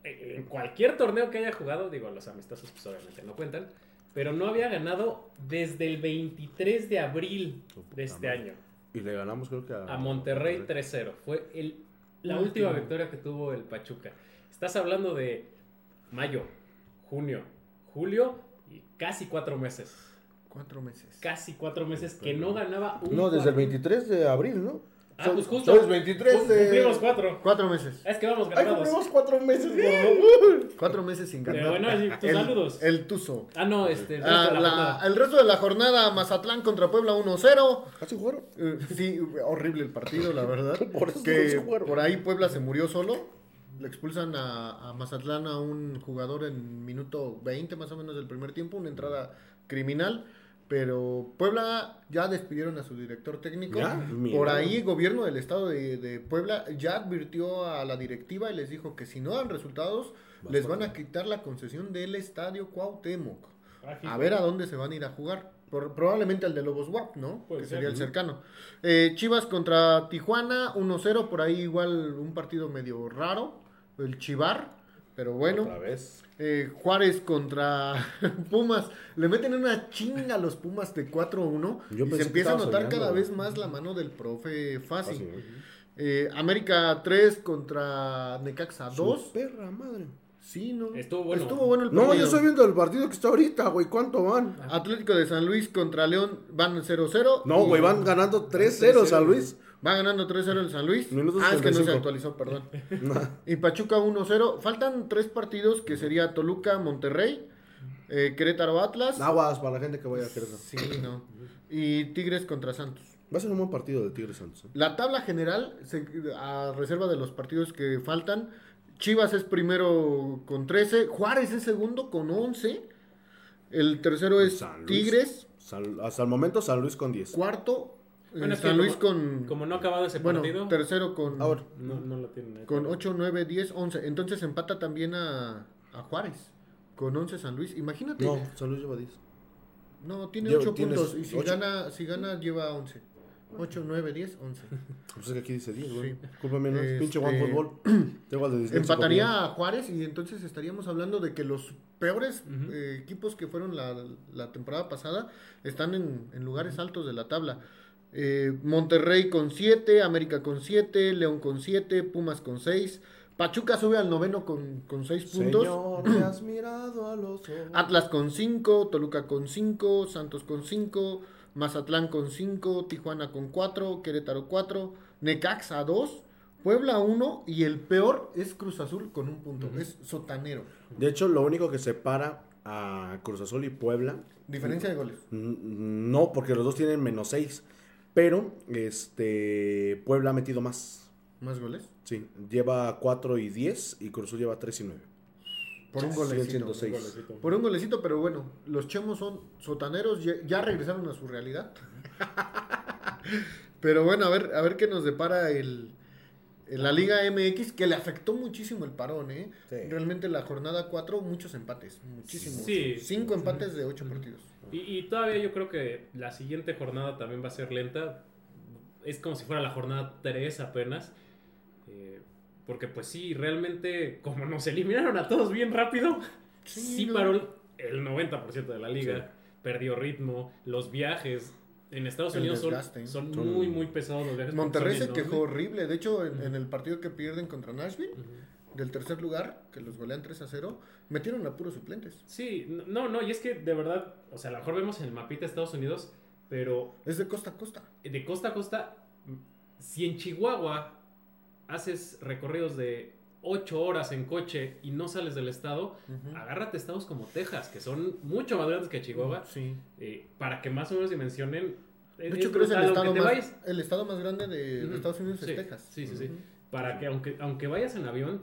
en cualquier torneo que haya jugado, digo, los amistosos pues obviamente no cuentan, pero no había ganado desde el 23 de abril de este año Y le ganamos creo que a, a Monterrey 3-0. Fue el, la última victoria que tuvo el Pachuca. Estás hablando de mayo, junio, julio y casi cuatro meses. Cuatro meses. Casi cuatro meses que no ganaba un No, desde el cuarto. 23 de abril, ¿no? Ah, pues justo. Son 23 de... Cumplimos cuatro. Cuatro meses. Es que vamos Ay, ganados. cumplimos cuatro meses, gordo. Cuatro meses sin ganar. Pero bueno, sí, tus el, saludos. El Tuzo. Ah, no, este. el Ah, resto de la el resto de la jornada, Mazatlán contra Puebla 1-0. Casi jugaron. Eh, sí, horrible el partido, la verdad. [laughs] Por eso que por ahí Puebla se murió solo. Le expulsan a, a Mazatlán a un jugador en minuto 20 más o menos del primer tiempo, una entrada criminal. Pero Puebla ya despidieron a su director técnico. Ya. Por ahí el gobierno del estado de, de Puebla ya advirtió a la directiva y les dijo que si no dan resultados, Vas les van a quitar la concesión del estadio Cuauhtémoc. Ah, A ver a dónde se van a ir a jugar. Por- probablemente al de Lobos WAP, ¿no? Puede que ser. sería el cercano. Eh, Chivas contra Tijuana, 1-0. Por ahí igual un partido medio raro. El Chivar. Pero bueno, Otra vez. Eh, Juárez contra [laughs] Pumas. Le meten una chinga a los Pumas de 4-1. Yo Y se empieza a notar soñando, cada vez más la mano del profe Fácil. Fácil. Eh, América 3 contra Necaxa 2. Su perra madre. Sí, ¿no? Estuvo bueno. Estuvo bueno el No, partido. yo estoy viendo el partido que está ahorita, güey. ¿Cuánto van? Atlético de San Luis contra León van 0-0. No, y güey, van ganando 3-0 San Luis. Va ganando 3-0 el San Luis. Ah, es que no se 75. actualizó, perdón. y Pachuca 1-0. Faltan tres partidos que sería Toluca, Monterrey, eh, Querétaro, Atlas. Aguas para la gente que vaya a querer. Sí, no. Y Tigres contra Santos. Va a ser un buen partido de Tigres Santos. ¿eh? La tabla general, se- a reserva de los partidos que faltan, Chivas es primero con 13, Juárez es segundo con 11, el tercero es San. Tigres, San- hasta el momento San Luis con 10. cuarto Bueno, que San Luis como- con... Como no ha acabado ese bueno, partido, tercero con, Ahora, no, no lo tienen ahí. con 8, 9, 10, 11. Entonces empata también a, a Juárez con 11 San Luis. Imagínate. no, San Luis lleva 10. No, tiene Lleva- 8 tienes puntos y si gana, si gana lleva 11. 8, 9, 10, 11. Pues es que aquí dice 10, güey. Sí. Cúlpame, no es Este- pinche One Fútbol. Tengo al de Disney, Empataría a Juárez y entonces estaríamos hablando de que los peores Ujú. eh, equipos que fueron la, la temporada pasada están en, en lugares altos de la tabla. Eh, Monterrey con 7, América con 7, León con 7, Pumas con 6. Pachuca sube al noveno con 6 puntos. Señor, has mirado a los. Atlas con 5, Toluca con 5, Santos con 5, Mazatlán con 5, Tijuana con 4, Querétaro 4, Necaxa 2, Puebla 1 y el peor es Cruz Azul con un punto. Es sotanero. De hecho, lo único que separa a Cruz Azul y Puebla, Diferencia de goles. no, porque los dos tienen menos 6. Pero, este, Puebla ha metido más. ¿Más goles? Sí, lleva 4 y 10 y Cruz Azul lleva 3 y 9. Por un golecito. siendo seis. Por un golecito, pero bueno, los chemos son sotaneros, ya, ya regresaron a su realidad. [laughs] pero bueno, a ver, a ver qué nos depara el, la Liga MX, que le afectó muchísimo el parón, ¿eh? Sí. Realmente la jornada 4, muchos empates, muchísimos. Sí. Cinco empates de ocho partidos. Y, y todavía yo creo que la siguiente jornada también va a ser lenta. Es como si fuera la jornada 3 apenas. Eh, porque pues sí, realmente como nos eliminaron a todos bien rápido, Sí, sí, no. paró el 90% de la liga. Sí. Perdió ritmo, los viajes. En Estados El Unidos son, desgaste. son Son- muy, muy pesados los viajes. Monterrey se quejó horrible. De hecho, en, en el partido que pierden contra Nashville, Ujú. Del tercer lugar, que los golean 3 a 0, metieron a puros suplentes. Sí, no, no, y es que de verdad, o sea, a lo mejor vemos en el mapita de Estados Unidos, pero Es de costa a costa. de costa a costa, si en Chihuahua haces recorridos de 8 horas en coche y no sales del estado, agárrate estados como Texas, que son mucho más grandes que Chihuahua, Sí. eh, para que más o menos dimensionen. De hecho, creo que es el estado, más, vayas- el estado más grande de. Estados Unidos Sí, es Texas. Sí, sí, sí. Para que aunque, aunque vayas en avión,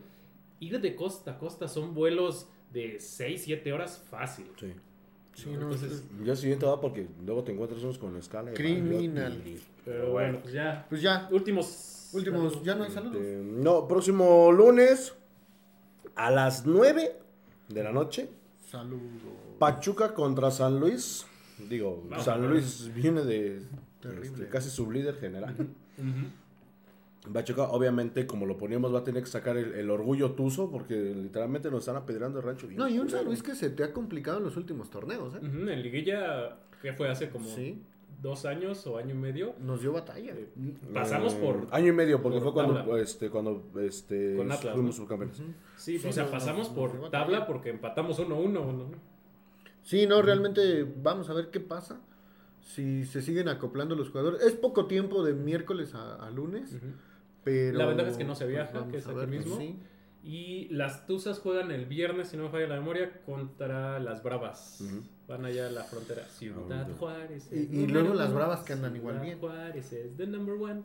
ir de costa a costa son vuelos de 6, 7 horas fácil. Sí. Sí, ¿no? Entonces, el siguiente va porque luego te encuentras unos con escala. y Criminal. pero bueno, pues ya. Pues ya, Últimos. últimos, ya no hay saludos. Este, no, próximo lunes a las 9 de la noche. Saludos. Pachuca contra San Luis. Digo, Vamos San. Luis viene de este, casi sublíder general. Ujú. Pachuca, obviamente, como lo poníamos, va a tener que sacar el, el orgullo tuzo porque literalmente nos están apedreando el rancho. bien No, y un. San Luis que se te ha complicado en los últimos torneos, ¿eh? En Liguilla, que fue hace como Sí, dos años o año y medio, nos dio batalla. eh, pasamos Eh, por. año y medio porque por fue cuando este cuando este Con Atlas, fuimos ¿no? subcampeones. Sí, Sí, o sea, no, pasamos por tabla porque empatamos 1-1. ¿no? Sí, no, realmente vamos a ver qué pasa. Si se siguen acoplando los jugadores. Es poco tiempo de miércoles a, a lunes, Ujú. Pero... La ventaja es que no se pues, viaja, vamos que es aquí ver, mismo. sí. Y las Tuzas juegan el viernes, si no me falla la memoria, contra las Bravas. Van allá a la frontera. Ciudad Juárez. Y- luego las uno. Bravas que andan igual Ciudad bien. Juárez es the number one.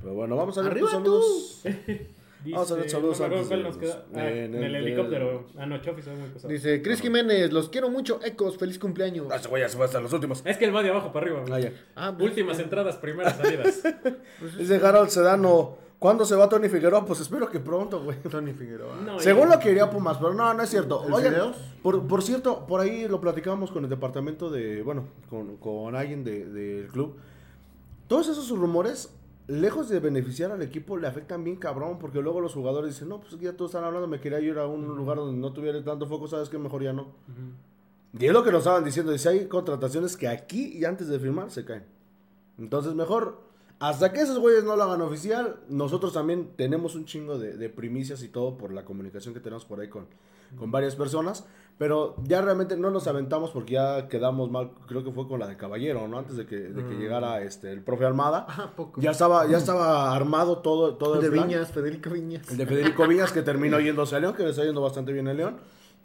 Pero bueno, vamos a ver ¡Arriba tus saludos. [laughs] Dice- Vamos a ver saludos no me acuerdo antes cuál de nos los- queda. Ah, en en, el el, de- helicóptero. Ah, no, Chofi soy muy pesado. Dice, Chris Jiménez, los quiero mucho, Ecos, feliz cumpleaños. Ah, güey ya se fue hasta los últimos. Es que él va de abajo para arriba. Ah, ya. Ah, pues, Últimas entradas, primeras salidas. [laughs] pues, Dice Harold Sedano, ¿cuándo se va Tony Figueroa? Pues espero que pronto, güey. [laughs] Tony Figueroa. No, Según lo que quería Pumas, pero no, no es cierto. ¿El Oigan, Fideos? por, por cierto, por ahí lo platicábamos con el departamento de, bueno, con, con alguien de- del club. Todos esos rumores lejos de beneficiar al equipo, le afectan bien cabrón, porque luego los jugadores dicen, no, pues ya todos están hablando, me quería ir a un lugar donde no tuviera tanto foco, sabes que mejor ya no. Y es lo que nos estaban diciendo, dice, hay contrataciones que aquí y antes de firmar se caen. Entonces mejor, hasta que esos güeyes no lo hagan oficial, nosotros también tenemos un chingo de, de primicias y todo por la comunicación que tenemos por ahí con, con varias personas, pero ya realmente no nos aventamos porque ya quedamos mal, creo que fue con la de Caballero, ¿no? Antes de que, de que llegara este, el profe Almada. Ah, poco. Ya estaba, ya estaba armado todo, todo el de plan. Viñas, Federico Viñas. El de Federico Viñas que terminó [laughs] yéndose a León, que le está yendo bastante bien a León.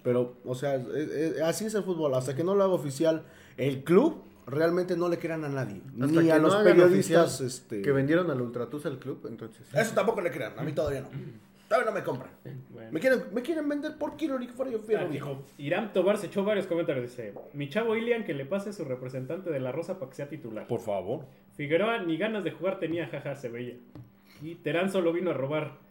Pero, o sea, es- es- así es el fútbol. Hasta que no lo haga oficial el club, realmente no le crean a nadie. Hasta ni a no los periodistas. Este... Que vendieron al Ultratus al club, entonces. Eso tampoco le crean. A mí todavía no. Todavía no me compran. Bueno. Me quieren, me quieren vender por kilo y fuera yo fierro, Ah, viejo. Irán Tobar se echó varios comentarios. Dice: Mi chavo Ilian que le pase su representante de la Rosa para que sea titular. Por favor. Figueroa ni ganas de jugar tenía, jaja, se veía. Y Terán solo vino a robar.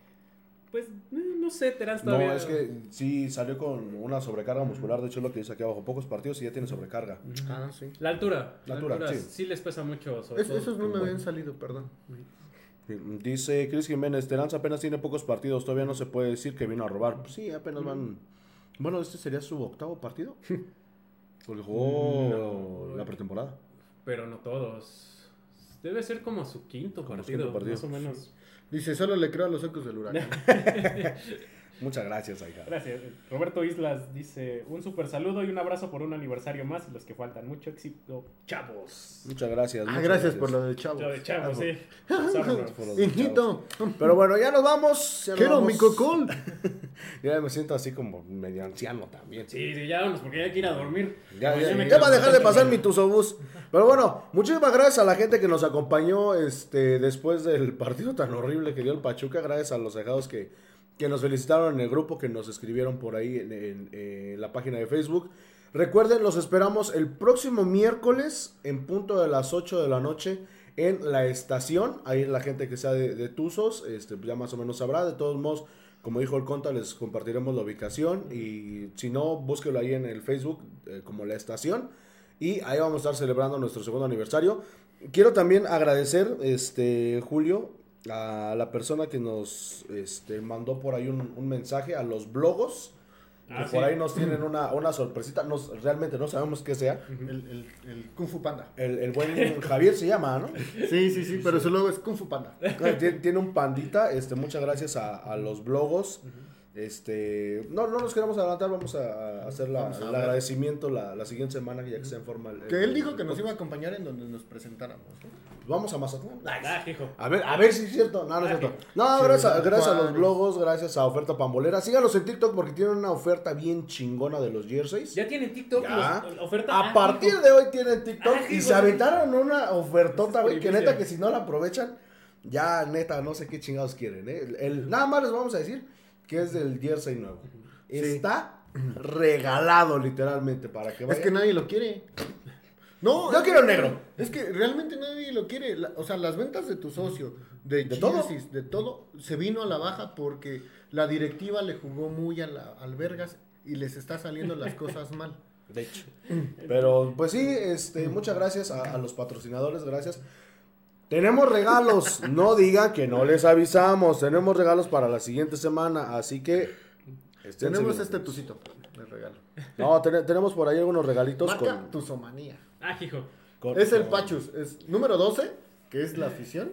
Pues, eh, no sé, Terán No, todavía. es que sí salió con una sobrecarga muscular. De hecho, es lo que dice aquí abajo. Pocos partidos y ya tiene sobrecarga. Ah, sí. La altura. La altura, sí. sí. les pesa mucho. Sobre Es- todo. esos no me habían salido, perdón. Dice Chris Jiménez, Terán apenas tiene pocos partidos, todavía no se puede decir que vino a robar. Pues sí, apenas van... Bueno, este sería su octavo partido. [laughs] Porque jugó No. la pretemporada. Pero no todos. Debe ser como su quinto Como su partido, quinto partido. más o menos. Dice, solo le creo a los ecos del huracán. [laughs] Muchas gracias, Aika. Gracias. Roberto Islas dice: Un super saludo y un abrazo por un aniversario más y los que faltan. Mucho éxito, chavos. Muchas gracias. Ah, muchas gracias por lo de chavo. Lo de chavos, sí. [laughs] por lo de Hijito, Pero bueno, ya nos vamos. ya nos quiero vamos. mi cocol. [laughs] Ya me siento así como medio anciano también. Sí, sí, ya vámonos porque ya hay que ir a dormir. Ya, ya, va a dejar de pasar mi tusobús. Pero bueno, muchísimas gracias a la gente que nos acompañó este, después del partido tan horrible que dio el Pachuca. Gracias a los dejados que, que nos felicitaron en el grupo, que nos escribieron por ahí en, la página de Facebook. Recuerden, los esperamos el próximo miércoles en punto de las 8 de la noche en la estación. Ahí la gente que sea de, Tuzos, este, ya más o menos sabrá. De todos modos, como dijo el Conta, les compartiremos la ubicación. Y si no, búsquelo ahí en el Facebook eh, como la estación. Y ahí vamos a estar celebrando nuestro segundo aniversario. Quiero también agradecer, este, Julio, a la persona que nos este, mandó por ahí un, un mensaje, a los blogos. Que Ah, por sí. ahí nos tienen una, una sorpresita. Nos, realmente no sabemos qué sea. El, el, el Kung Fu Panda. El, el buen Javier se llama, ¿no? Sí, sí, sí, pero su logo es Kung Fu Panda. Tiene, tiene un pandita. Este, muchas gracias a, a los blogos. Este, no, no nos queremos adelantar, vamos a, a hacer la- Vamos a el agradecimiento la, la siguiente semana, ya que se en forma. el- Que él dijo que nos iba a acompañar en donde nos presentáramos. ¿no? Vamos a Mazatlán. Ah. A ver, a ver si es cierto. No, no es cierto. No, gracias, a, gracias a los blogos, gracias a Oferta Pambolera. Síganos en TikTok porque tienen una oferta bien chingona de los jerseys. Ya tienen TikTok. Ya. los- oferta. A Ah, partir de hoy tienen TikTok Ah, y se aventaron una ofertota, güey, que neta que si no la aprovechan, ya neta, no sé qué chingados quieren, ¿eh? El, el- nada más les vamos a decir que es del jersey nuevo. Está regalado literalmente para que Es vayan. que nadie lo quiere. No, Yo es quiero negro. Es que realmente nadie lo quiere. La- o sea, las ventas de tu socio, de, ¿De todo? de todo, se vino a la baja porque la directiva le jugó muy a la, al Vergas y les está saliendo las cosas mal. De hecho. Pero pues sí, este, muchas gracias a, a los patrocinadores, gracias. Tenemos regalos, no digan que no les avisamos. Tenemos regalos para la siguiente semana, así que Tenemos este tucito de regalo. No, ten- tenemos por ahí algunos regalitos Marca con, Tusomanía. Ah, hijo. con- Es el Pachus, es número 12, que es la afición.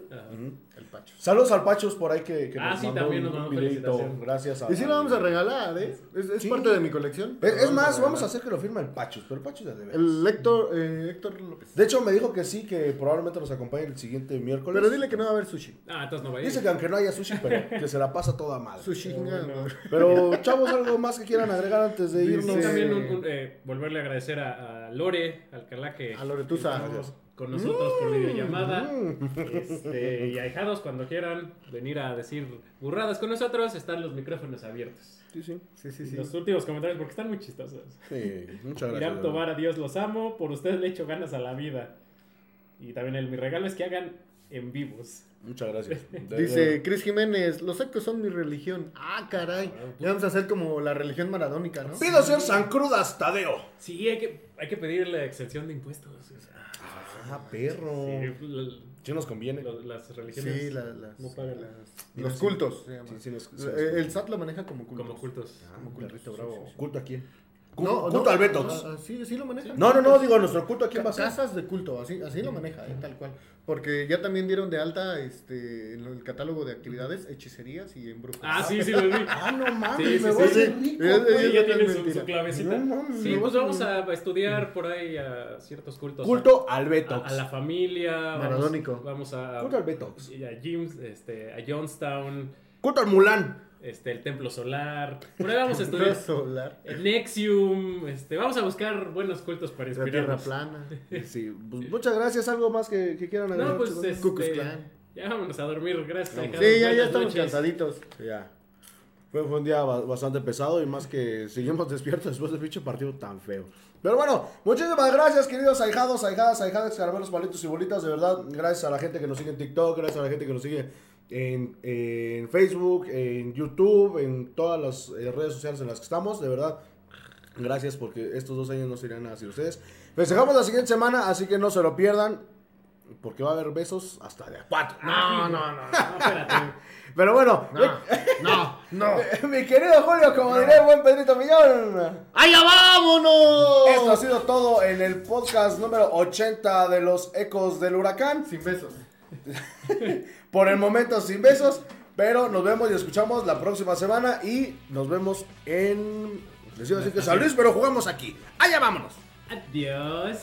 El Pachus. Saludos al Pachus por ahí que, que Ah, nos sí, mandó también un nos mandó videito. felicitación. Gracias a Y sí lo vamos a regalar, ¿eh? Es, es Sí. parte de mi colección. Es, más, vamos a hacer que lo firme el Pachus, pero el Pachus es de veras. El Héctor, eh, Héctor López. De hecho, me dijo que sí, que probablemente nos acompañe el siguiente miércoles. Pero dile que no va a haber sushi. Ah, entonces no va a ir. Dice que aunque no haya sushi, pero que se la pasa toda mal. Sushi, Oh, no. Pero, chavos, algo más que quieran agregar antes de irnos. Sí, también un- un, eh, volverle a agradecer a, a Lore Alcalá que A Loretusa. estuvo con nosotros por videollamada. Este, y ahijados, cuando quieran venir a decir burradas con nosotros, están los micrófonos abiertos. Sí, sí. Sí, sí. Los últimos comentarios, porque están muy chistosos. Sí, muchas gracias. Irán Tobar, adiós, los amo. Por ustedes le echo ganas a la vida. Y también el, mi regalo es que hagan en vivos. Muchas gracias. [laughs] De- Dice Cris Jiménez, los ecos son mi religión. Ah, caray. Ya vamos a hacer como la religión maradónica, ¿no? Pido ser San Crudas Tadeo. Sí, hay que, hay que pedir la exención de impuestos. Ah, perro. Sí, la- Sí nos conviene. lo- las religiones Sí, la- las- no pagan las- los cultos. se llama. Sí, el SAT lo maneja como cultos. como cultos. Ah, como culto. bravo. ¿Culto a quién? No, culto no, al Betox. ah, ah, sí, sí lo maneja. No, no, no, digo, nuestro culto a quién Ca- va a ser. Casas de culto, así, así lo maneja, eh, tal cual. Porque ya también dieron de alta este, en el catálogo de actividades hechicerías y embrujas. Ah, sí, sí, lo vi. [laughs] Ah, no mames, Sí, sí, me voy a sí. hacer rico, Sí, ya tiene su, su clavecita. No mames, sí, pues vamos a estudiar por ahí a ciertos cultos. Culto al Betox. a la familia. vamos- Maradónico. Vamos, a, Culto al Betox. y a James, este, a Johnstown, Culto al Mulan. Este, el Templo Solar. Por ahí vamos a [laughs] Templo estudiar. solar, El Nexium, este, vamos a buscar buenos cultos para la tierra inspirarnos. plana. [laughs] Sí, pues, muchas gracias. ¿Algo más que, que quieran agregar? No, pues este, ya vámonos a dormir, gracias. Vamos. Sí, ya, ya estamos noches. cansaditos. Ya. Fue, un día ba- bastante pesado y más que seguimos [laughs] despiertos después del pinche partido tan feo. Pero bueno, muchísimas gracias, queridos ahijados, ahijadas, ahijadas, caramelos, palitos y bolitas. De verdad, gracias a la gente que nos sigue en TikTok, gracias a la gente que nos sigue en, en Facebook, en YouTube, en todas las eh, redes sociales en las que estamos. De verdad, gracias porque estos dos años no serían nada sin ustedes. Festejamos la siguiente semana, así que no se lo pierdan. Porque va a haber besos hasta de a cuatro. No, no, no, no, espérate. [laughs] Pero bueno, No, no. [laughs] mi querido Julio, como diré el buen Pedrito Millón. ¡Allá vámonos! Esto ha sido todo en el podcast número 80 de los ecos del huracán. Sin besos. [laughs] Por el momento sin besos, pero nos vemos y escuchamos la próxima semana y nos vemos en... Les iba a decir que San Luis, pero jugamos aquí. Allá vámonos. Adiós.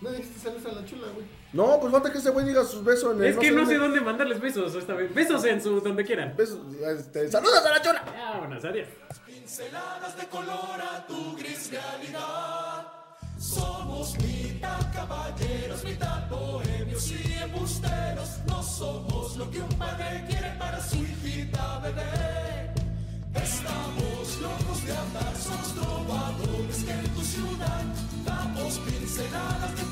No dijiste saludos a la chula, güey. No, pues falta que ese güey diga sus besos en el... Es que no sé dónde. dónde mandarles besos esta vez. Besos en su donde quieran. Besos, este, saludos a la chola. Ya, vámonos, adiós. Pinceladas de color a tu gris realidad. Somos mitad caballeros, mitad bohemios y embusteros. No somos lo que un padre quiere para su hijita bebé. Estamos locos de andar, somos trovadores que en tu ciudad damos pinceladas de.